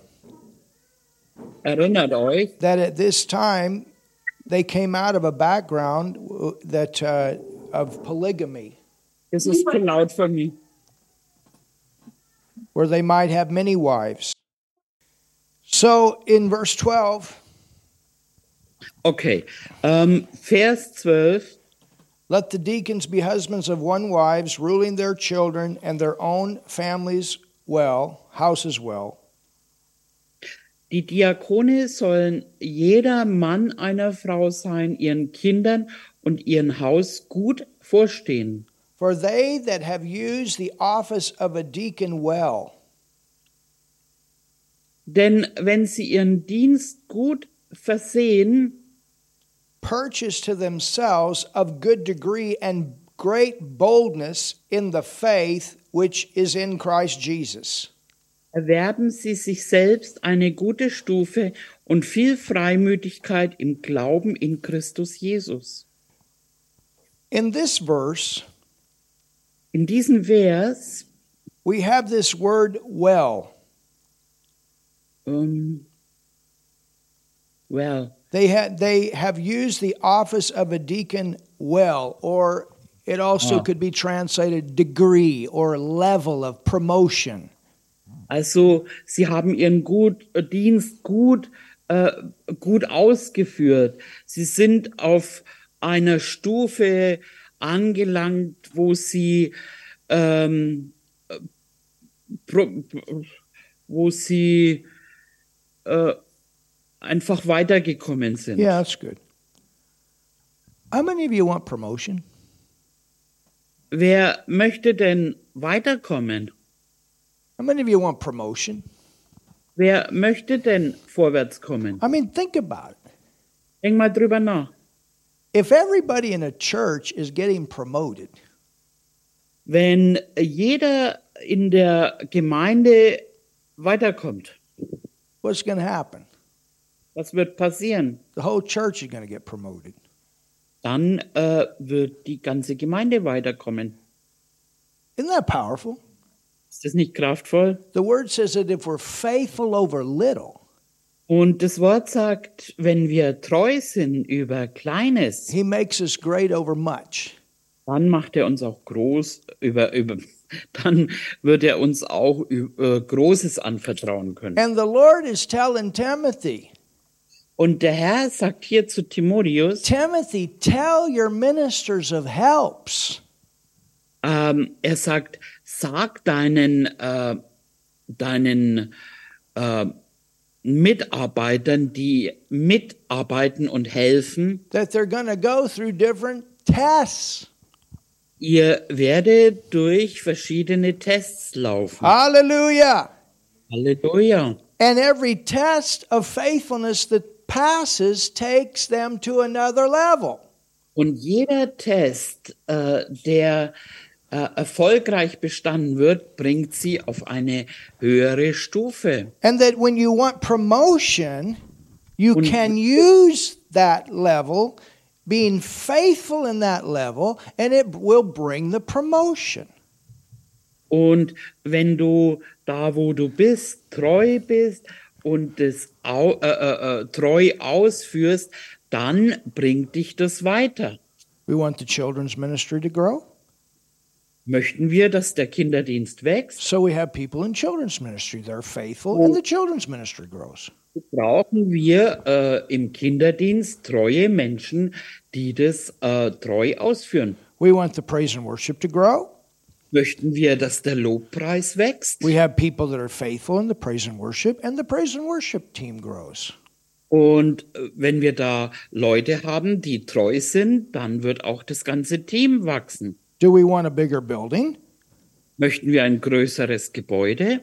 Erinnert euch, that at this time they came out of a background uh, that uh, of polygamy, das ist zu laut für mich. where they might have many wives. So in verse 12, Okay, ähm, Vers 12. let the deacons be husbands of one wives, ruling their children and their own families well, houses well. Die Diakone sollen jeder Mann einer Frau sein, ihren Kindern und ihren Haus gut vorstehen. For they that have used the office of a deacon well, Denn wenn sie ihren Dienst gut versehen, purchase to themselves of good degree and great boldness in the faith which is in Christ Jesus. erwerben sie sich selbst eine gute Stufe und viel Freimütigkeit im Glauben in Christus Jesus. In this verse, In diesem Vers, we have this word well. ähm, well, They, ha- they have used the office of a deacon well, or it also could be translated degree or level of promotion. Also sie haben ihren gut, äh, Dienst gut, äh, gut ausgeführt. Sie sind auf einer Stufe angelangt, wo sie, ähm, äh, pro, wo sie äh, einfach weitergekommen sind. Yeah, that's good. How many of you want promotion? Wer möchte denn weiterkommen? How many of you want promotion? Wer möchte denn vorwärts kommen? I mean, think about it. Denk mal drüber nach. If everybody in a church is getting promoted, Wenn jeder in der Gemeinde weiterkommt, what's going to happen? Was wird passieren? The whole church is going to get promoted. Dann äh, wird die ganze Gemeinde weiterkommen. Isn't that powerful? Ist das nicht kraftvoll? The word says that if we're faithful over little, Und das Wort sagt, wenn wir treu sind über Kleines, He makes us great over much. dann macht er uns auch groß über, über, [LAUGHS] dann wird er uns auch über Großes anvertrauen können. And the Lord is telling Timothy, Und der Herr sagt hier zu Timotheus, Timothy, tell your ministers of helps. ähm, er sagt, sag deinen, äh, deinen äh, Mitarbeitern, die mitarbeiten und helfen, that they're going to go through different tests. ihr werdet durch verschiedene Tests laufen. Hallelujah. Halleluja. And every test of faithfulness that passes takes them to another level. Und jeder Test, äh, der äh, erfolgreich bestanden wird, bringt sie auf eine höhere Stufe. And that when you want promotion, you Und- can use that level, being faithful in that level, and it will bring the promotion. Und wenn du da, wo du bist, treu bist und das au, äh, äh, äh, treu ausführst, dann bringt dich das weiter. We want the children's ministry to grow. Möchten wir, dass der Kinderdienst wächst, So we have people in children's ministry. They're faithful, and the children's ministry grows. brauchen wir äh, im Kinderdienst treue Menschen, die das äh, treu ausführen. We want the praise and worship to grow. Möchten wir, dass der Lobpreis wächst? We have people that are faithful in the praise and worship, and the praise and worship team grows. Und äh, wenn wir da Leute haben, die treu sind, dann wird auch das ganze Team wachsen. Do we want a bigger building? Möchten wir ein größeres Gebäude?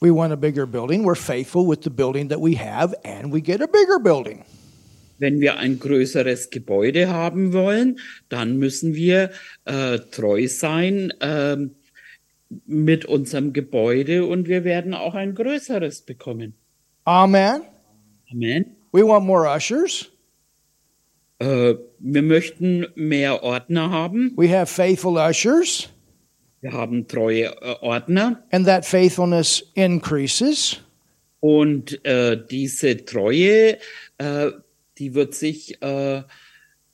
We want a bigger building. We're faithful with the building that we have, and we get a bigger building. Wenn wir ein größeres Gebäude haben wollen, dann müssen wir äh, treu sein ähm, mit unserem Gebäude und wir werden auch ein größeres bekommen. Amen. Amen. We want more ushers. Äh, wir möchten mehr Ordner haben. We have faithful ushers, Wir haben treue äh, Ordner and that faithfulness increases. und äh, diese Treue, äh, die wird sich äh,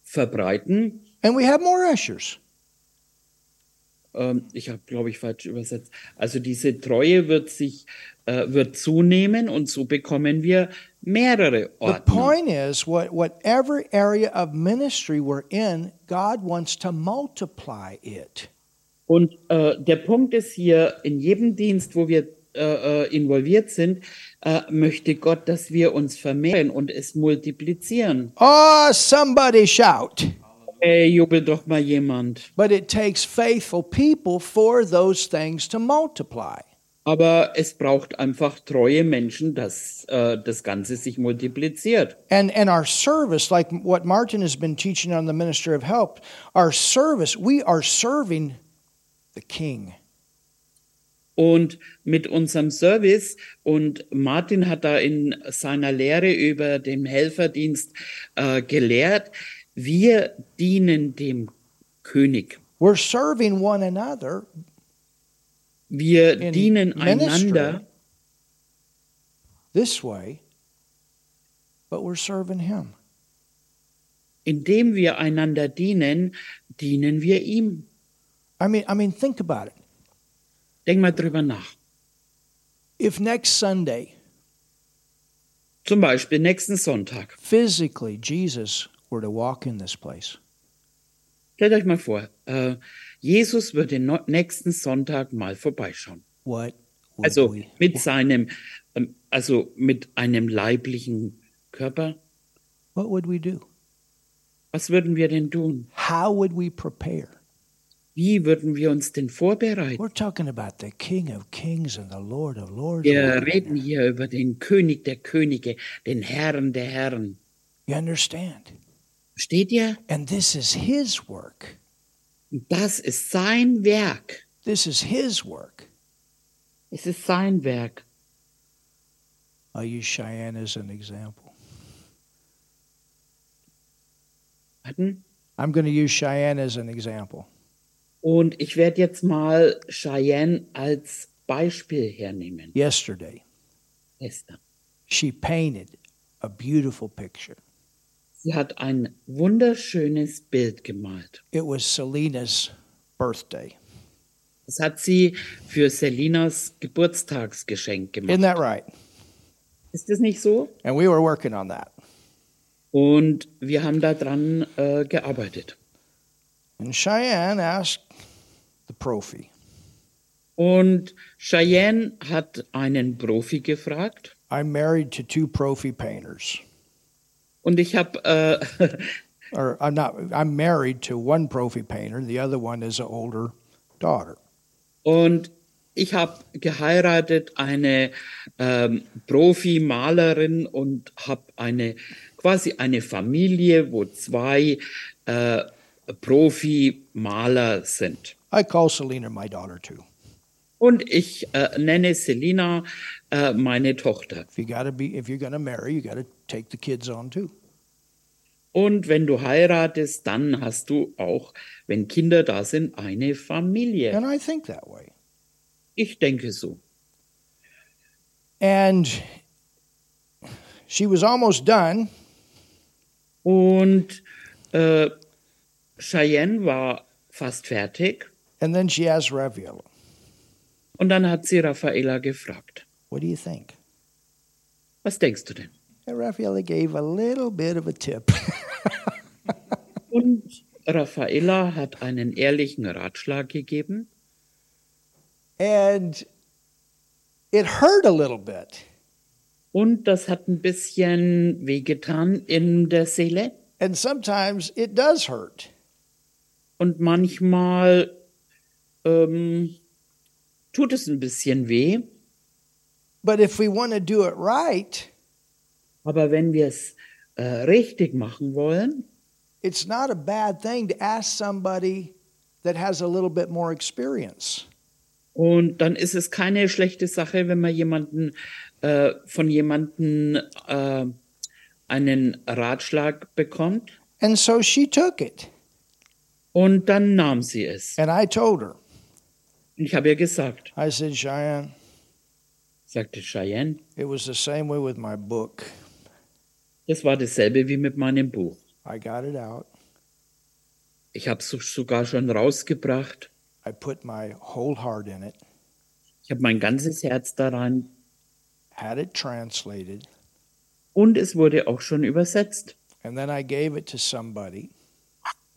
verbreiten. And we have more ushers. Ähm, ich habe, glaube ich, falsch übersetzt. Also diese Treue wird sich äh, wird zunehmen und so bekommen wir mehrere The Ordner. point is, what, whatever area of ministry we're in, God wants to multiply it. Und äh, der Punkt ist hier, in jedem Dienst, wo wir äh, äh, involviert sind, äh, möchte Gott, dass wir uns vermehren und es multiplizieren. Oh, somebody shout. Ey, jubel doch mal jemand. But it takes faithful people for those things to multiply. Aber es braucht einfach treue Menschen, dass äh, das Ganze sich multipliziert. And and our service, like what Martin has been teaching on the Ministry of Help, our service, we are serving the King. Und mit unserem Service, und Martin hat da in seiner Lehre über den Helferdienst äh, gelehrt, wir dienen dem König. We're serving one another Wir dienen einander, this way, but we're serving Him. indem wir einander dienen, dienen wir ihm. I mean, I mean, think about it. Denk mal drüber nach. If next Sunday, Zum Beispiel nächsten Sonntag. physically, Jesus were to walk in this place, Stellt euch mal vor, äh, Jesus würde no nächsten Sonntag mal vorbeischauen. what would Also we? mit seinem, ähm, also mit einem leiblichen Körper. What would we do? Was würden wir denn tun? How would we prepare? Wie würden wir uns denn vorbereiten? We're talking about the King of Kings and the Lord of Lords. Wir reden hier über den König der Könige, den Herrn der Herren. You understand? Versteht ihr? And this is His work. Das ist sein Werk. This is His work. Es ist sein Werk. I'll use Cheyenne as an example. Warten. I'm going to use Cheyenne as an example. Und ich werde jetzt mal Cheyenne als Beispiel hernehmen. Yesterday, Esther. she painted a beautiful picture. Sie hat ein wunderschönes Bild gemalt. It was Selena's birthday. Das hat sie für Selinas Geburtstagsgeschenk Isn't gemacht. that right? Ist das nicht so? And we were working on that. Und wir haben daran äh, gearbeitet. And Cheyenne asked the profi, Und Cheyenne hat einen Profi gefragt. I'm married to two profi painters. Und ich habe, äh, [LAUGHS] Or I'm not I'm married to one profi painter, the other one is an older daughter. und ich habe geheiratet eine ähm, Profi-Malerin und habe eine quasi eine Familie, wo zwei äh, Profi-Maler sind. I call Selena my daughter too. Und ich äh, nenne Selina äh, meine Tochter. If you gotta be if you're gonna marry, you gotta take the kids on too. Und wenn du heiratest, dann hast du auch, wenn Kinder da sind, eine Familie. And I think that way. Ich denke so. And she was almost done, Und äh, Cheyenne war fast fertig. and then she asked Raviella, Und dann hat sie Raffaella gefragt, What do you think? was denkst du denn? And Rafaela gave a little bit of a tip. [LAUGHS] Und Raffaella hat einen ehrlichen Ratschlag gegeben. and it hurt a little bit. Und das hat ein bisschen wehgetan in der Seele. And sometimes it does hurt. Und manchmal ähm, tut es ein bisschen weh. But if we want to do it right, Aber wenn wir es äh, richtig machen wollen, it's not a bad thing to ask somebody that has a little bit more experience. und dann ist es keine schlechte Sache, wenn man jemanden äh, von jemanden äh, einen Ratschlag bekommt. And so she took it. Und dann nahm sie es. And I told her, ich habe ihr gesagt, I said, Cheyenne, sagte Cheyenne, it was the same way with my book. das war dasselbe wie mit meinem Buch. I got it out. Ich habe es sogar schon rausgebracht. I put my whole heart in it, Ich habe mein ganzes Herz daran had it translated, und es wurde auch schon übersetzt. and then I gave it to somebody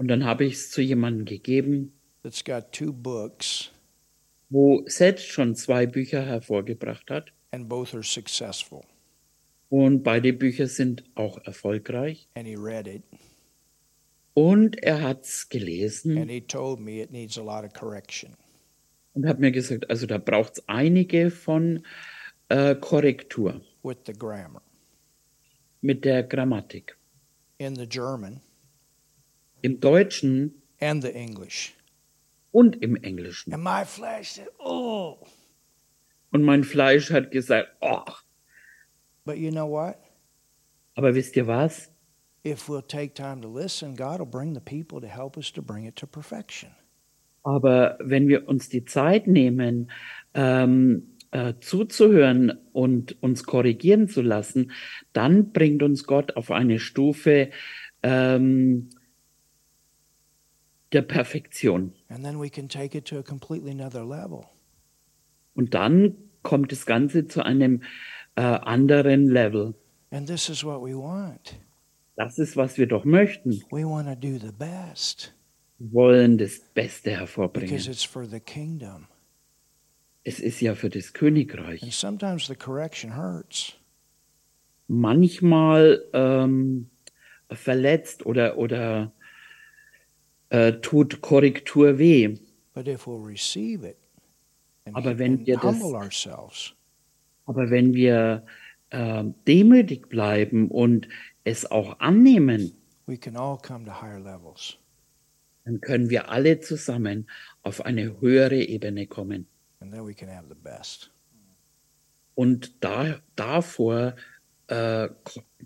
Und dann habe ich es zu jemandem gegeben, that's got two books, wo selbst schon zwei Bücher hervorgebracht hat. and both are successful. Und beide Bücher sind auch erfolgreich. And he read it, Und er hat es gelesen and he told me it needs a lot of correction. und hat mir gesagt, also da braucht es einige von äh, Korrektur with the grammar. mit der Grammatik. In the German Im Deutschen and the English. und im Englischen. And my flesh said, Oh. Und mein Fleisch hat gesagt, oh, But you know what? aber wisst ihr was? If we'll take time to listen, God will bring the people to help us to bring it to perfection. Aber wenn wir uns die Zeit nehmen, ähm, äh, zuzuhören und uns korrigieren zu lassen, dann bringt uns Gott auf eine Stufe ähm, der Perfektion. And then we can take it to a completely another level. Und dann kommt das Ganze zu einem äh, anderen Level. And this is what we want. Das ist, was wir doch möchten. We want to do the best Wir wollen das Beste because hervorbringen. it's for the kingdom. Es ist ja für das And Königreich. sometimes the correction hurts. Manchmal ähm, verletzt oder, oder äh, tut Korrektur weh. But if we'll receive it and, Aber wenn wir das- Aber wenn wir äh, demütig bleiben und es auch annehmen, we can all come to higher levels. dann können wir alle zusammen auf eine höhere Ebene kommen. And then we can have the best. Und da, davor, äh,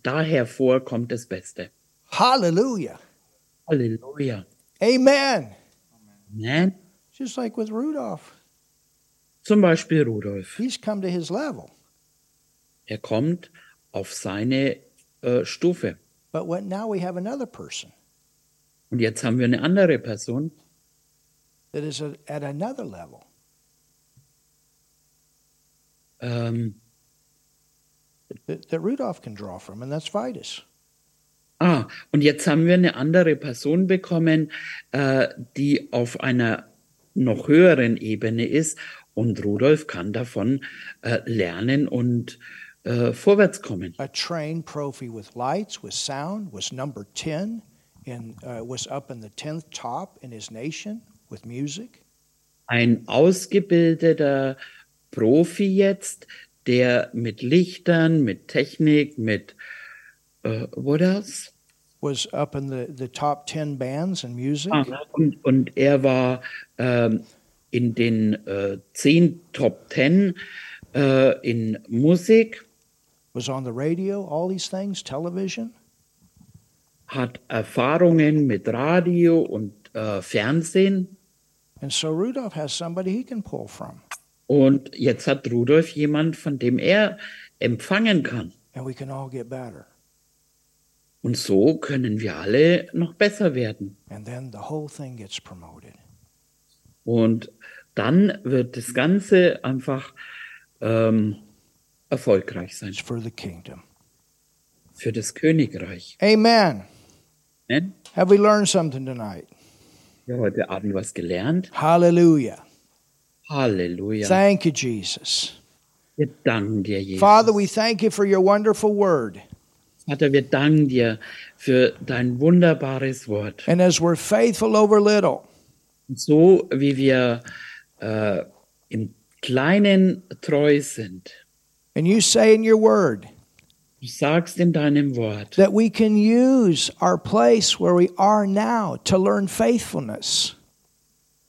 daher vor kommt das Beste. Hallelujah. Halleluja. Amen. Amen. Just like with Rudolph, Zum Beispiel Rudolf. he's come to his level. Er kommt auf seine äh, Stufe. But what, now we have another person Und jetzt haben wir eine andere Person, that is a, at another level. ähm, that, that Rudolph can draw from, and that's Vitus. Ah, und jetzt haben wir eine andere Person bekommen, äh, die auf einer noch höheren Ebene ist und Rudolf kann davon äh, lernen und äh, vorwärts kommen. A trained profi with lights, with sound, was number 10, and uh, was up in the 10th top in his nation with music. Ein ausgebildeter Profi jetzt, der mit Lichtern, mit Technik, mit äh, what else? Was up in the, the top 10 bands and music. Ah, und, und er war ähm, in den äh, zehn Top Ten äh, in Musik, was on the radio, all these things, television. hat Erfahrungen mit Radio und äh, Fernsehen. And so Rudolph has somebody he can pull from. Und jetzt hat Rudolf jemand, von dem er empfangen kann. And we can all get better. Und so können wir alle noch besser werden. And then the whole thing gets promoted. Und dann wird das Ganze einfach ähm, erfolgreich sein It's for the kingdom. für das Königreich. Amen. Ne? Have we learned something tonight? Wir haben heute Abend was gelernt. Hallelujah. Halleluja. Thank you, Jesus. Wir danken dir, Jesus. Father, we thank you for your wonderful word. Vater, wir danken dir für dein wunderbares Wort. And as we're faithful over little, Und so wie wir äh, im Kleinen treu sind, and you say in your word du sagst in deinem Wort, that we can use our place where we are now to learn faithfulness.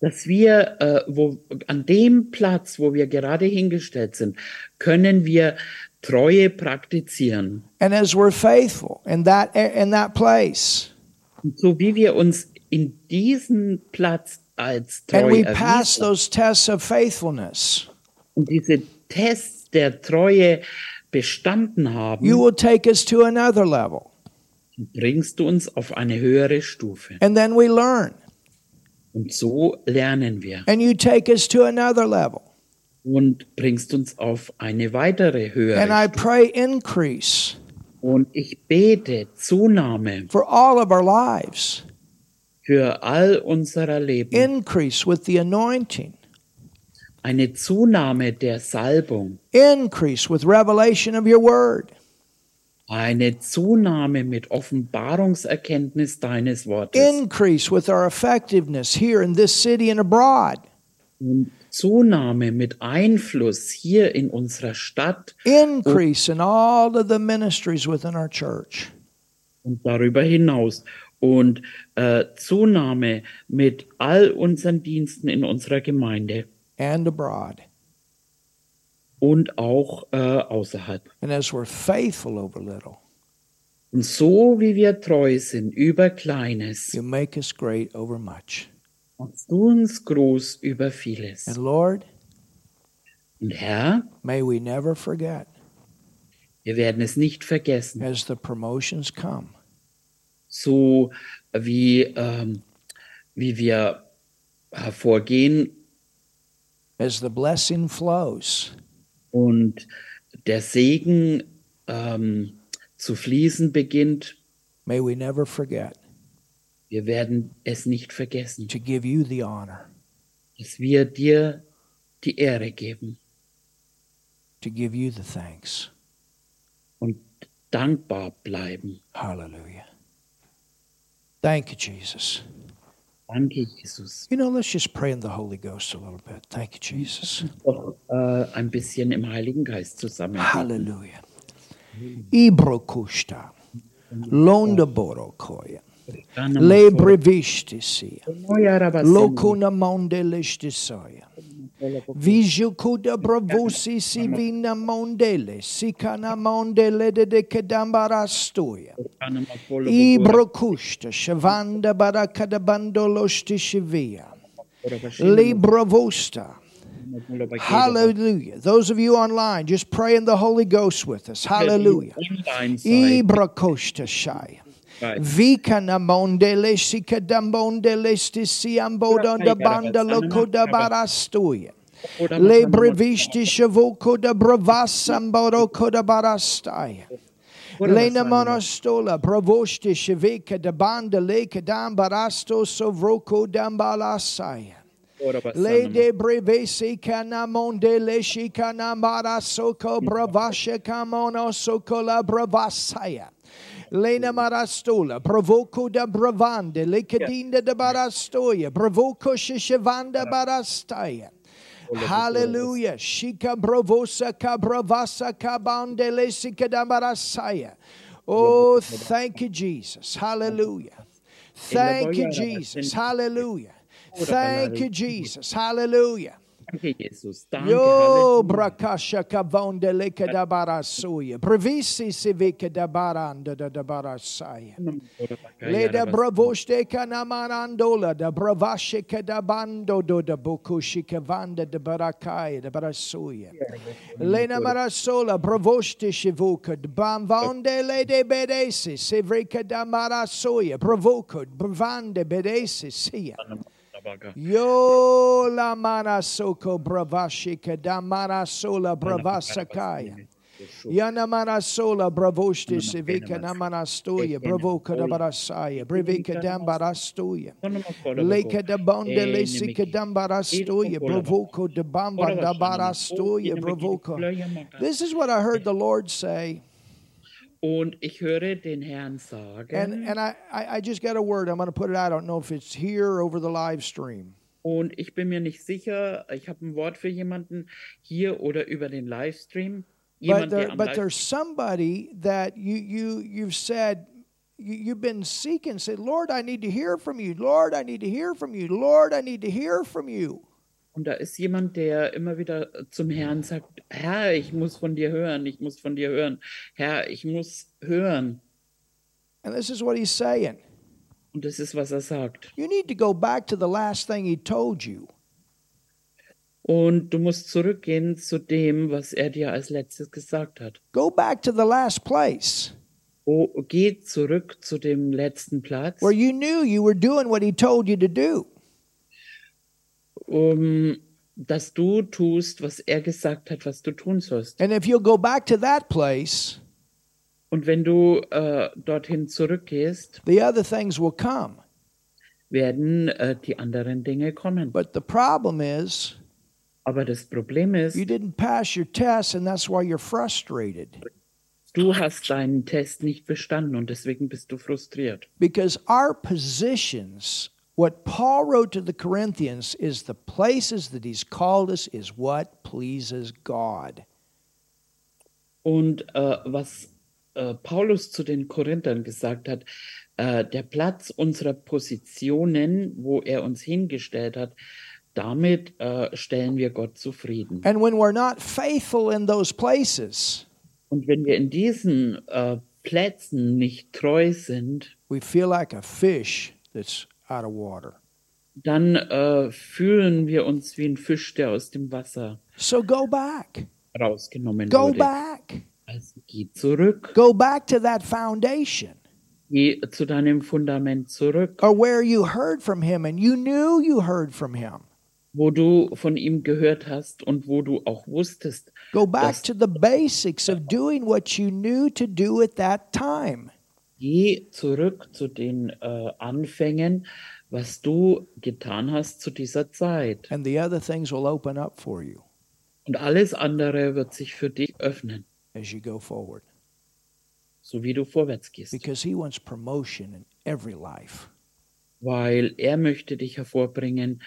dass wir äh, wo, an dem Platz, wo wir gerade hingestellt sind, können wir Treue praktizieren. And as we're faithful in that in that place, Und so wie wir uns in diesen Platz als treu and we pass those tests of faithfulness, und diese Tests der Treue bestanden haben, you will take us to another level. bringst du uns auf eine höhere Stufe. And then we learn. Und so lernen wir And you take us to another level. Und bringst uns auf eine weitere höhere And I pray increase Und ich bete Zunahme for all of our lives. für all unserer Leben. Increase with the anointing. Eine Zunahme der Salbung. Increase with revelation of your word. Eine Zunahme mit Offenbarungserkenntnis deines Wortes. Increase with our effectiveness here in this city and abroad. Und Zunahme mit Einfluss hier in unserer Stadt Increase in all of the ministries within our church. und darüber hinaus. Und äh, Zunahme mit all unseren Diensten in unserer Gemeinde and abroad. und auch äh, außerhalb. And as we're faithful over little, Und so wie wir treu sind über Kleines, you make us great over much. Machst du uns groß über vieles. And Lord, Und Herr, may we never forget wir werden es nicht vergessen, as the promotions come. So wie, ähm, wie wir hervorgehen as the blessing flows, und der Segen ähm, zu fließen beginnt, may we never forget wir werden es nicht vergessen, to give you the honor, dass wir dir die Ehre geben to give you the thanks. und dankbar bleiben. Hallelujah. Thank you, Jesus. Danke, Jesus. You know, let's just pray in the Holy Ghost a little bit. Thank you, Jesus. Doch äh, ein bisschen im Heiligen Geist zusammen. Hallelujah. Ibrokushta. Londaborokoya. Lebrevistisia. Locuna mondelestisoia. Vijukuda bravosi sivina mondele. Sikana mondele de de kedambarastuya. Ibrokushta. Shavanda barakadabandolosti shivia. Libravosta. Hallelujah. Those of you online, just pray in the Holy Ghost with us. Hallelujah. Ibrakoshta Shai. Vika namondele sikadambondele stisiambodonda banda lokoda barastoya. Le brevishti shavoko da bravasamboro koda barastaya. Lena monostola, bravoshti shavika da banda leka dam barasto sovroko dambalasaya. Le de brevesi canamonde le shikanamara soko bravasha kamono sokola bravasaya. Lena marastola, provoco da bravande, le cadinda da barastoia, provoco shishavanda barastaya. Hallelujah. Shika bravosa kabravasa kabande le sikadamarasaya. Oh, thank you, Jesus. Hallelujah. Thank you, Jesus. Hallelujah. Thank you, Jesus. Hallelujah. Danke, Jesus. Danke, Yo Halleluja. brakasha kavonde leke da barasuya. Brevisi sivike da baranda da da barasaya. Le da bravoste kanamarandola da bravashe kadabando do da bukushi kavanda da barakaya da barasuya. Lena marasola bravoste shivuka bamvonde le de bedesi sivrika da marasoya bravoko bravande bedesi siya. Yo la mana soko bravashika da mana sola bravasakaya. Yana mana sola bravoshti sivika namana stoya bravoka da barasaya brivika dambarastoya. Leka da bonde lesika dambarastoya bravoko de bamba da barastoya bravoko. This is what I heard the Lord say. Und ich höre den Herrn And, sagen, and I, I, I just got a word. I'm going to put it out. I don't know if it's here over the live stream. und ich bin mir nicht sicher, ich habe ein Wort für jemanden hier oder über den Livestream. but Jemand, there, der am but Live there's somebody that you you you've said you, you've been seeking say lord i need to hear from you lord i need to hear from you lord i need to hear from you und da ist jemand, der immer wieder zum Herrn sagt, Herr, ich muss von dir hören, ich muss von dir hören. Herr, ich muss hören. and this is what he's saying Und das ist, was er sagt. you need to go back to the last thing he told you Und du musst zurückgehen zu dem, was er dir als letztes gesagt hat. go back to the last place Oh, geh zurück zu dem letzten Platz, where you knew you were doing what he told you to do um, dass du tust, was er gesagt hat, was du tun sollst. and if you'll go back to that place Und wenn du äh, dorthin zurückgehst, the other things will come werden äh, die anderen Dinge kommen. but the problem is Aber das Problem ist, you didn't pass your test and that's why you're frustrated du hast deinen Test nicht bestanden und deswegen bist du frustriert. Because our positions, what Paul wrote to the Corinthians, is the places that he's called us is what pleases God. Und äh, was äh, Paulus zu den Korinthern gesagt hat, äh, der Platz unserer Positionen, wo er uns hingestellt hat, damit äh, stellen wir Gott zufrieden. And when we're not faithful in those places, Und wenn wir in diesen äh, Plätzen nicht treu sind, we feel like a fish that's out of water. dann äh, fühlen wir uns wie ein Fisch, der aus dem Wasser So go back. rausgenommen Go wurde. back. Also geh zurück, Go back to that foundation geh zu deinem Fundament zurück, or where you heard from him and you knew you heard from him. wo du von ihm gehört hast und wo du auch wusstest, Go back to the basics of doing what you knew to do at that time. Geh zurück zu den äh, Anfängen, was du getan hast zu dieser Zeit. And the other things will open up for you. Und alles andere wird sich für dich öffnen, as you go forward so wie du vorwärts gehst. because he wants promotion in every life. Weil er möchte dich hervorbringen,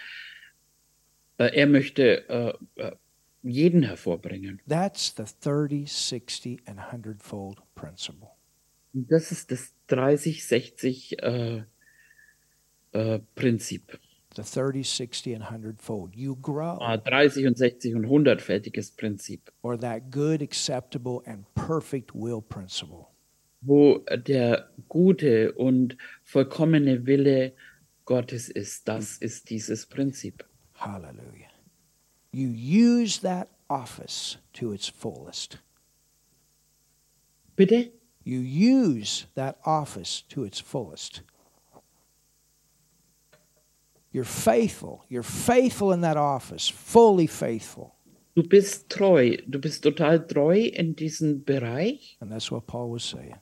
äh, er möchte äh, äh, jeden hervorbringen. That's the 30, 60, and 100 fold principle. Das ist das 30-60 äh, äh, Prinzip. The 30, 60, and 100 fold. You grow, Ah, 30 und 60 und 100-fältiges Prinzip, or that good, acceptable, and perfect will principle. wo der gute und vollkommene Wille Gottes ist. Das ist dieses Prinzip. Hallelujah. you use that office to its fullest. Bitte? You use that office to its fullest. You're faithful. You're faithful in that office, fully faithful. Du bist treu. Du bist total treu in diesem Bereich. And that's what Paul was saying.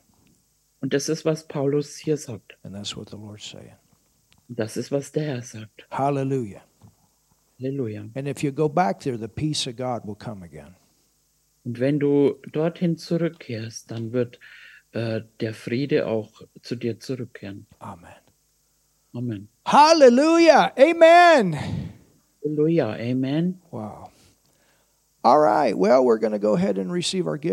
Und das ist, was Paulus hier sagt. And that's what the Lord's saying. Das ist, was der Herr sagt. Hallelujah. Halleluja. And if you go back there, the peace of God will come again. Und wenn du dorthin zurückkehrst, dann wird äh, der Friede auch zu dir zurückkehren. Amen. Amen. Hallelujah. Amen. Halleluja. Amen. Wow. All right. Well, we're going to go ahead and receive our gift.